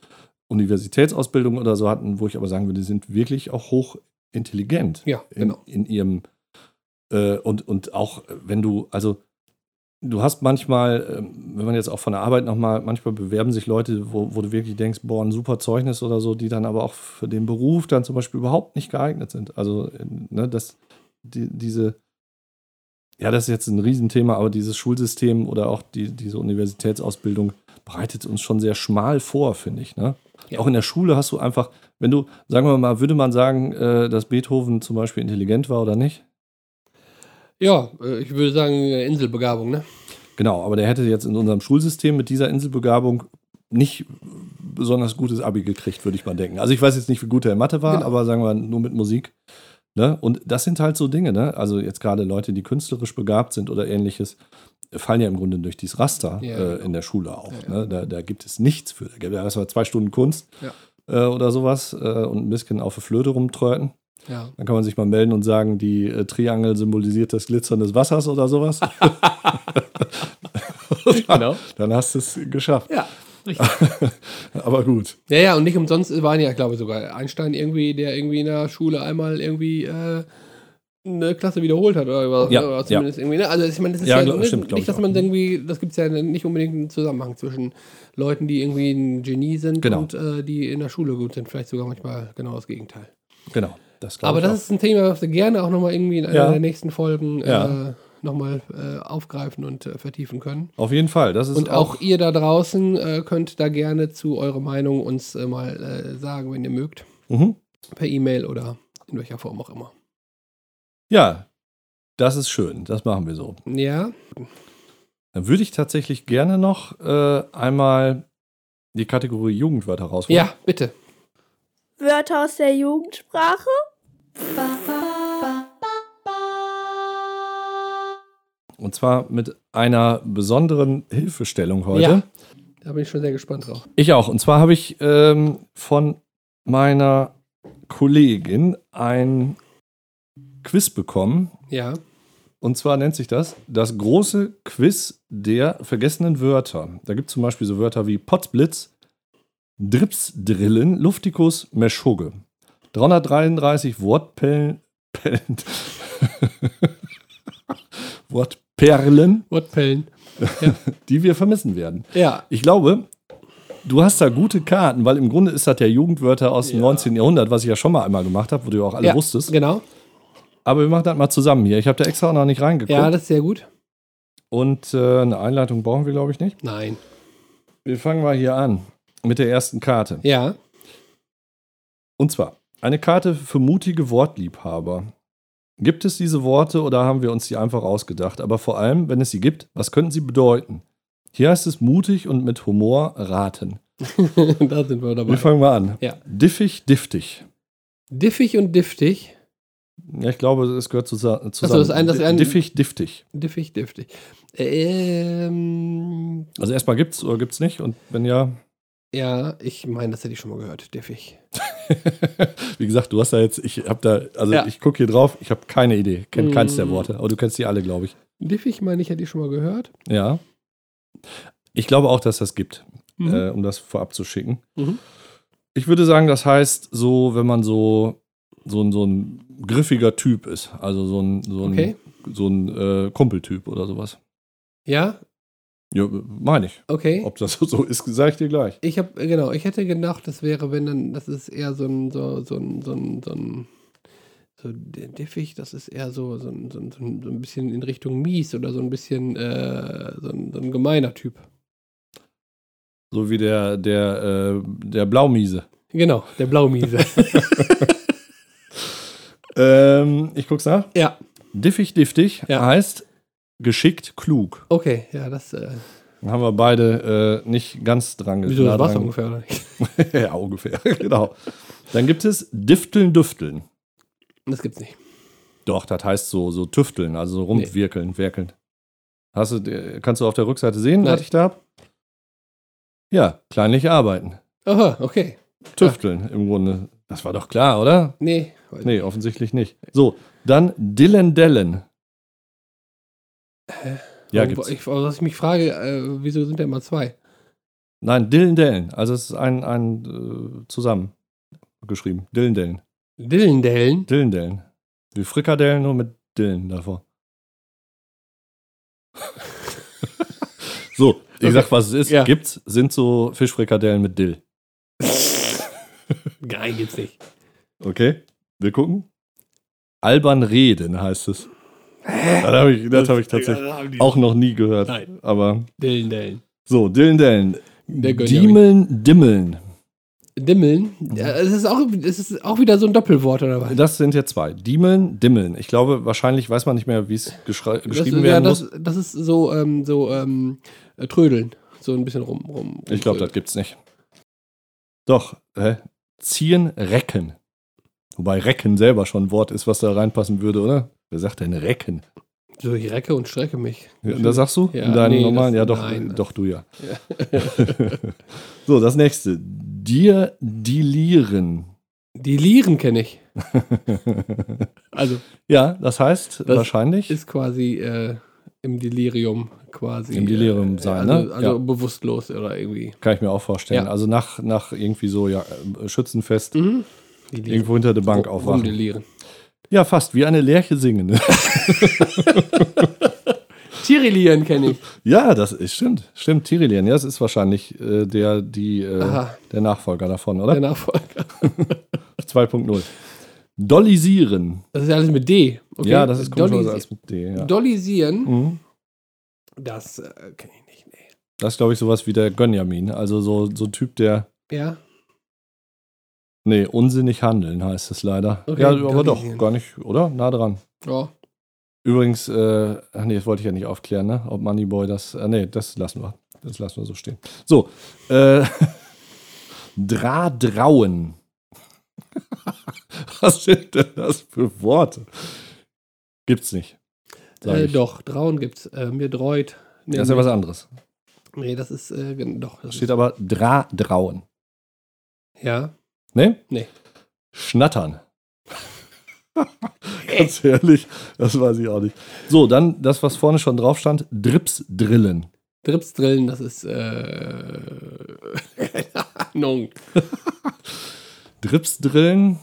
Universitätsausbildung oder so hatten, wo ich aber sagen würde, die sind wirklich auch hochintelligent Ja, in, genau. in ihrem äh, und, und auch äh, wenn du, also du hast manchmal, ähm, wenn man jetzt auch von der Arbeit nochmal, manchmal bewerben sich Leute, wo, wo du wirklich denkst, boah, ein super Zeugnis oder so, die dann aber auch für den Beruf dann zum Beispiel überhaupt nicht geeignet sind. Also, äh, ne, das, die, diese, ja, das ist jetzt ein Riesenthema, aber dieses Schulsystem oder auch die, diese Universitätsausbildung bereitet uns schon sehr schmal vor, finde ich. Ne? Ja. Auch in der Schule hast du einfach, wenn du, sagen wir mal, würde man sagen, äh, dass Beethoven zum Beispiel intelligent war oder nicht? Ja, äh, ich würde sagen, Inselbegabung, ne? Genau, aber der hätte jetzt in unserem Schulsystem mit dieser Inselbegabung nicht besonders gutes Abi gekriegt, würde ich mal denken. Also ich weiß jetzt nicht, wie gut er in Mathe war, Genau. aber sagen wir nur mit Musik. Ne? Und das sind halt so Dinge, ne? Also jetzt gerade Leute, die künstlerisch begabt sind oder ähnliches, fallen ja im Grunde durch dieses Raster Ja, äh, genau. in der Schule auch. Ja, ja. Ne? Da, da gibt es nichts für. Da gibt es zwei Stunden Kunst äh, oder sowas äh, und ein bisschen auf der Flöte rumtröten. Ja. Dann kann man sich mal melden und sagen, die äh, Triangel symbolisiert das Glitzern des Wassers oder sowas. Genau. Dann hast du es geschafft. Ja, richtig. Aber gut. Ja, ja, und nicht umsonst waren ja, glaube ich, sogar Einstein irgendwie, der irgendwie in der Schule einmal irgendwie äh, eine Klasse wiederholt hat oder, was, Ja, oder zumindest irgendwie. Ne? Also ich meine, das ist Ja, ja, glaub- ne, stimmt, nicht, ich dass man irgendwie, das gibt es ja nicht unbedingt einen Zusammenhang zwischen Leuten, die irgendwie ein Genie sind Genau. und äh, die in der Schule gut sind. Vielleicht sogar manchmal genau das Gegenteil. Genau. Das Aber das auch. ist ein Thema, was wir gerne auch nochmal irgendwie in einer Ja. der nächsten Folgen Ja. äh, nochmal äh, aufgreifen und äh, vertiefen können. auf jeden Fall. Das ist Und auch ihr da draußen äh, könnt da gerne zu eurer Meinung uns äh, mal äh, sagen, wenn ihr mögt. Mhm. Per E-Mail oder in welcher Form auch immer. Ja, das ist schön. Das machen wir so. Ja, Dann würde ich tatsächlich gerne noch äh, einmal die Kategorie Jugendwörter rausholen. ja, bitte. Wörter aus der Jugendsprache. Und zwar mit einer besonderen Hilfestellung heute. Ja. Da bin ich schon sehr gespannt drauf. Ich auch. Und zwar habe ich ähm, von meiner Kollegin ein Quiz bekommen. Ja, Und zwar nennt sich das das große Quiz der vergessenen Wörter. Da gibt es zum Beispiel so Wörter wie Potzblitz, Dripsdrillen, Luftikus, Meschugge. 333 Wortpellen, Pellen, Wortperlen, Wortpellen. die wir vermissen werden. Ja, Ich glaube, du hast da gute Karten, weil im Grunde ist das ja Jugendwörter aus dem Ja. 19. Jahrhundert, was ich ja schon mal einmal gemacht habe, wo du ja auch alle ja wusstest. genau. Aber wir machen das mal zusammen hier. Ich habe da extra auch noch nicht reingeguckt. Ja, das ist sehr gut. Und äh, eine Einleitung brauchen wir, glaube ich, nicht. Nein. Wir fangen mal hier an mit der ersten Karte. Ja, Und zwar eine Karte für mutige Wortliebhaber. Gibt es diese Worte oder haben wir uns die einfach ausgedacht? Aber vor allem, wenn es sie gibt, was könnten sie bedeuten? Hier heißt es mutig und mit Humor raten. da sind wir dabei. Wir fangen mal an. Ja. Diffig, diftig. Diffig und diftig. Ja, ich glaube, es gehört zusa- zusammen. das ist ein- das ein- Diffig, diftig. Diffig, diftig. Ähm, Also erstmal gibt's oder gibt's nicht? Und wenn ja, ja, ich meine, das hätte ich schon mal gehört. Diffig. wie gesagt, du hast da jetzt, ich habe da, also Ja. ich gucke hier drauf, ich habe keine Idee, kenne Mm. keins der Worte, aber du kennst die alle, glaube ich. Diffig, meine ich, hätte ich schon mal gehört. Ja. Ich glaube auch, dass das gibt, Mhm. äh, um das vorab zu schicken. Mhm. Ich würde sagen, das heißt so, wenn man so, so, ein, so ein griffiger Typ ist, also so ein, so ein, Okay. so ein äh, Kumpeltyp oder sowas. Ja? Ja, meine ich. Okay. Ob das so ist, sage ich dir gleich. Ich habe, genau, ich hätte gedacht, das wäre, wenn dann, das ist eher so ein, so, so ein, so ein, so ein, so diffig, das ist eher so, so, ein, so, ein, so ein bisschen in Richtung mies oder so ein bisschen, äh, so, ein, so ein gemeiner Typ. So wie der, der, äh, der Blaumiese. Genau, der Blaumiese. Ähm, ich guck's nach. ja, Diffig, diftig Ja. heißt geschickt, klug. okay, ja, das, äh, Dann haben wir beide äh, nicht ganz dran wieso nah das Wasser ungefähr, oder nicht? ja, ungefähr, genau. Dann gibt es Difteln, Düfteln. Das gibt's nicht. Doch, das heißt so, so tüfteln, also so rumwirkeln, werkeln. Hast du, äh, kannst du auf der Rückseite sehen, Nein. was ich da hab? Ja, kleinlich arbeiten. Aha, okay. Tüfteln im Grunde. Das war doch klar, oder? Nee, Nee, offensichtlich nicht. So, dann Dillendellen. Ja, Aber gibt's. Ich, was ich mich frage, äh, wieso sind da immer zwei? Nein, Dillendellen. Also es ist ein, ein äh, zusammen geschrieben. Dillendellen. Dillendellen? Dillendellen. Wie Frikadellen, nur mit Dillen davor. so, ich Okay. sag, was es ist. Ja. Gibt's, sind so Fischfrikadellen mit Dill. Nein, gibt's nicht. Okay, wir gucken. Albern reden heißt es. Das habe ich, das hab ich tatsächlich auch noch nie gehört. Nein. Aber Dillendellen. so, Dillendellen. Der gönnt Diemeln, Dimmeln. Dimmeln? Ja, es ist, auch, es ist auch wieder so ein Doppelwort, oder was? Das sind jetzt zwei. Diemeln, Dimmeln. Ich glaube, wahrscheinlich weiß man nicht mehr, wie es geschrei- Das, geschrieben ja, werden das, muss. das ist so, ähm, so ähm, äh, Trödeln. So ein bisschen rum. rum Ich glaube, das gibt's nicht. Doch, hä? Ziehen, recken. Wobei Recken selber schon ein Wort ist, was da reinpassen würde, oder? Wer sagt denn Recken? So, ich recke und strecke mich. Ja, das sagst du? Ja, In deinem nee, normalen? das- Ja, doch, nein. doch, du ja. so, das nächste. Dir dilieren. Die Lieren kenne ich. Also ja, das heißt Das wahrscheinlich. ist quasi äh, im Delirium quasi. Im Delirium äh, sein, also, ne? Also Ja. bewusstlos oder irgendwie. Kann ich mir auch vorstellen. Ja. Also nach, nach irgendwie so ja, äh, Schützenfest, Mhm. Irgendwo hinter der Bank aufwachen. Rumdelieren. Ja, fast wie eine Lerche singen. Tirilieren kenne ich. ja, das ist, stimmt. Stimmt, Tirilian. Ja, das ist wahrscheinlich äh, der, die, äh, der Nachfolger davon, Der oder? Nachfolger. 2.0. Dollisieren. Das ist ja alles mit D. Okay? Ja, das ist Dollisi als mit D. Ja. Dollisieren, Mhm. das äh, kenne ich nicht. Nee. Das ist, glaube ich, sowas wie der Gönjamin. Also so, so ein Typ, der. Ja, Nee, unsinnig handeln heißt es leider. Okay, ja, aber doch, Dollisieren. gar nicht, oder? Nah dran. ja. Übrigens, äh, ach nee, das wollte ich ja nicht aufklären, ne? Ob Moneyboy das. Äh, nee, das lassen wir. Das lassen wir so stehen. So. Äh, Dradrauen. Was sind denn das für Worte? Gibt's nicht. Äh, doch, Drauen gibt's. Äh, mir dreut. Nee, Das ist ja was anderes. Nee, das ist, äh, doch. Da Das steht aber Dradrauen. ja. Ne? Nee. Schnattern. Ganz ehrlich, das weiß ich auch nicht. So, dann das, was vorne schon drauf stand: Drips drillen. Drips drillen, das ist, äh, keine Ahnung. Drips drillen,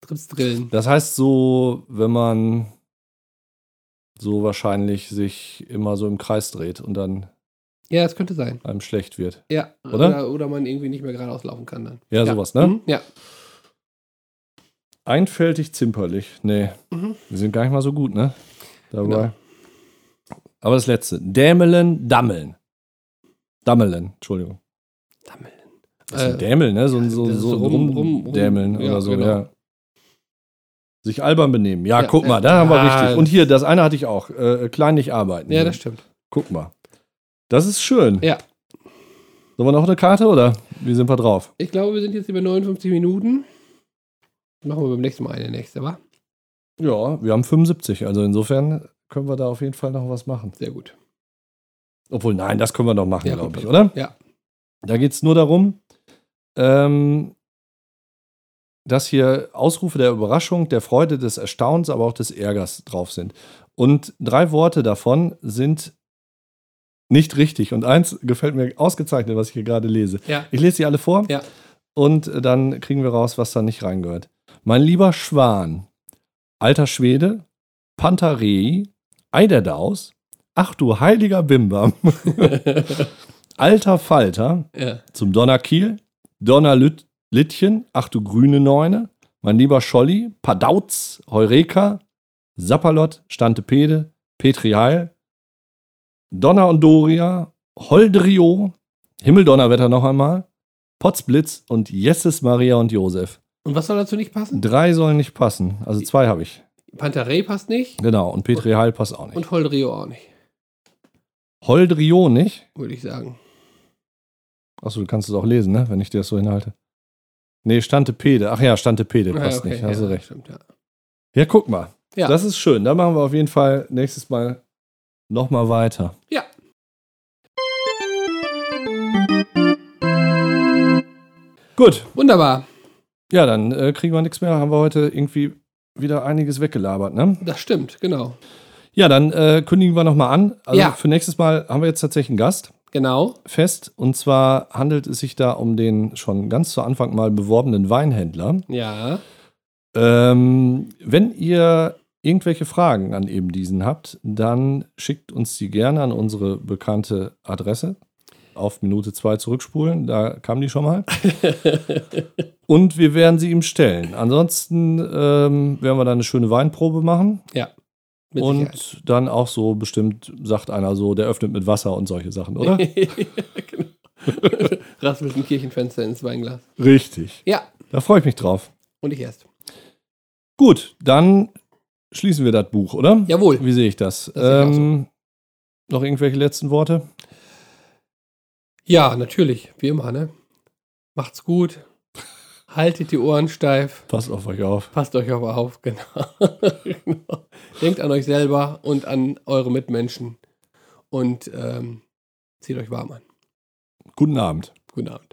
Drips drillen. das heißt so, wenn man so wahrscheinlich sich immer so im Kreis dreht und dann Ja, das könnte sein. einem schlecht wird. Ja. Oder? Oder, oder man irgendwie nicht mehr geradeaus laufen kann dann. Ja, sowas, ne? Mhm. Ja. Einfältig, zimperlich. Nee, Mhm. wir sind gar nicht mal so gut, ne? Dabei. Genau. Aber das letzte: Dämelen, Dammeln. Dammelen, Entschuldigung. Dammeln. Das ist ein Äh, Dämel, ne? So, ein- so, so, so rum- rum, rum- rum- Dämeln ja, oder so, genau. ja. Sich albern benehmen. Ja, Ja, guck ja. mal, da haben wir Ah, richtig. Und hier, das eine hatte ich auch. Äh, kleinlich arbeiten. Ja, das stimmt. Guck mal. Das ist schön. Ja. Sollen wir noch eine Karte oder wie sind wir drauf? Ich glaube, wir sind jetzt über 59 Minuten. Machen wir beim nächsten Mal eine nächste, wa? Ja, wir haben 75. Also insofern können wir da auf jeden Fall noch was machen. Sehr gut. Obwohl, nein, das können wir noch machen, Ja, glaube ich, oder? Ja. Da geht es nur darum, ähm, dass hier Ausrufe der Überraschung, der Freude, des Erstaunens, aber auch des Ärgers drauf sind. Und drei Worte davon sind nicht richtig. Und eins gefällt mir ausgezeichnet, was ich hier gerade lese. Ja. Ich lese sie alle vor Ja. und äh, dann kriegen wir raus, was da nicht reingehört. Mein lieber Schwan, alter Schwede, Pantarei, Eiderdaus, Ach du heiliger Bimbam. Alter Falter. Ja. Zum Donnerkiel. Donnerlittchen. Ach du grüne Neune. Mein lieber Scholli. Padauz. Heureka. Sapperlot. Stantepede. Petri Heil. Donner und Doria. Holdrio. Himmeldonnerwetter noch einmal. Potzblitz und Jesses Maria und Josef. Und was soll dazu nicht passen? Drei sollen nicht passen. Also zwei habe ich. Pantarei passt nicht Genau. Und Petri Heil passt auch nicht. und Holdrio auch nicht, Holdrio nicht? würde ich sagen. Achso, du kannst es auch lesen, ne? Wenn ich dir das so hinhalte. Nee, Stantepede. Ach ja, Stantepede passt okay, nicht. Hast du ja, recht. Stimmt, ja. Ja, guck mal. Ja. Das ist schön. Da machen wir auf jeden Fall nächstes Mal nochmal weiter. Ja. Gut. Wunderbar. Ja, dann äh, kriegen wir nichts mehr. Haben wir heute irgendwie wieder einiges weggelabert, ne? Das stimmt, genau. Ja, dann äh, kündigen wir nochmal an. Also Ja. für nächstes Mal haben wir jetzt tatsächlich einen Gast Genau. fest. Und zwar handelt es sich da um den schon ganz zu Anfang mal beworbenen Weinhändler. Ja. Ähm, wenn ihr irgendwelche Fragen an eben diesen habt, dann schickt uns die gerne an unsere bekannte Adresse. Auf Minute zwei zurückspulen, da kam die schon mal. Und wir werden sie ihm stellen. Ansonsten ähm, werden wir da eine schöne Weinprobe machen. ja. Und dann auch so bestimmt, sagt einer so, der öffnet mit Wasser und solche Sachen, oder? genau. Raspelt ein Kirchenfenster ins Weinglas. Richtig. Ja. Da freue ich mich drauf. Und ich erst. Gut, dann schließen wir das Buch, oder? Jawohl. Wie sehe ich das? Das auch so. ähm, noch irgendwelche letzten Worte? Ja, natürlich. Wie immer, ne? Macht's gut. Haltet die Ohren steif. Passt auf euch auf. Passt euch aber auf, genau. genau. Denkt an euch selber und an eure Mitmenschen. Und ähm, zieht euch warm an. Guten Abend. Guten Abend.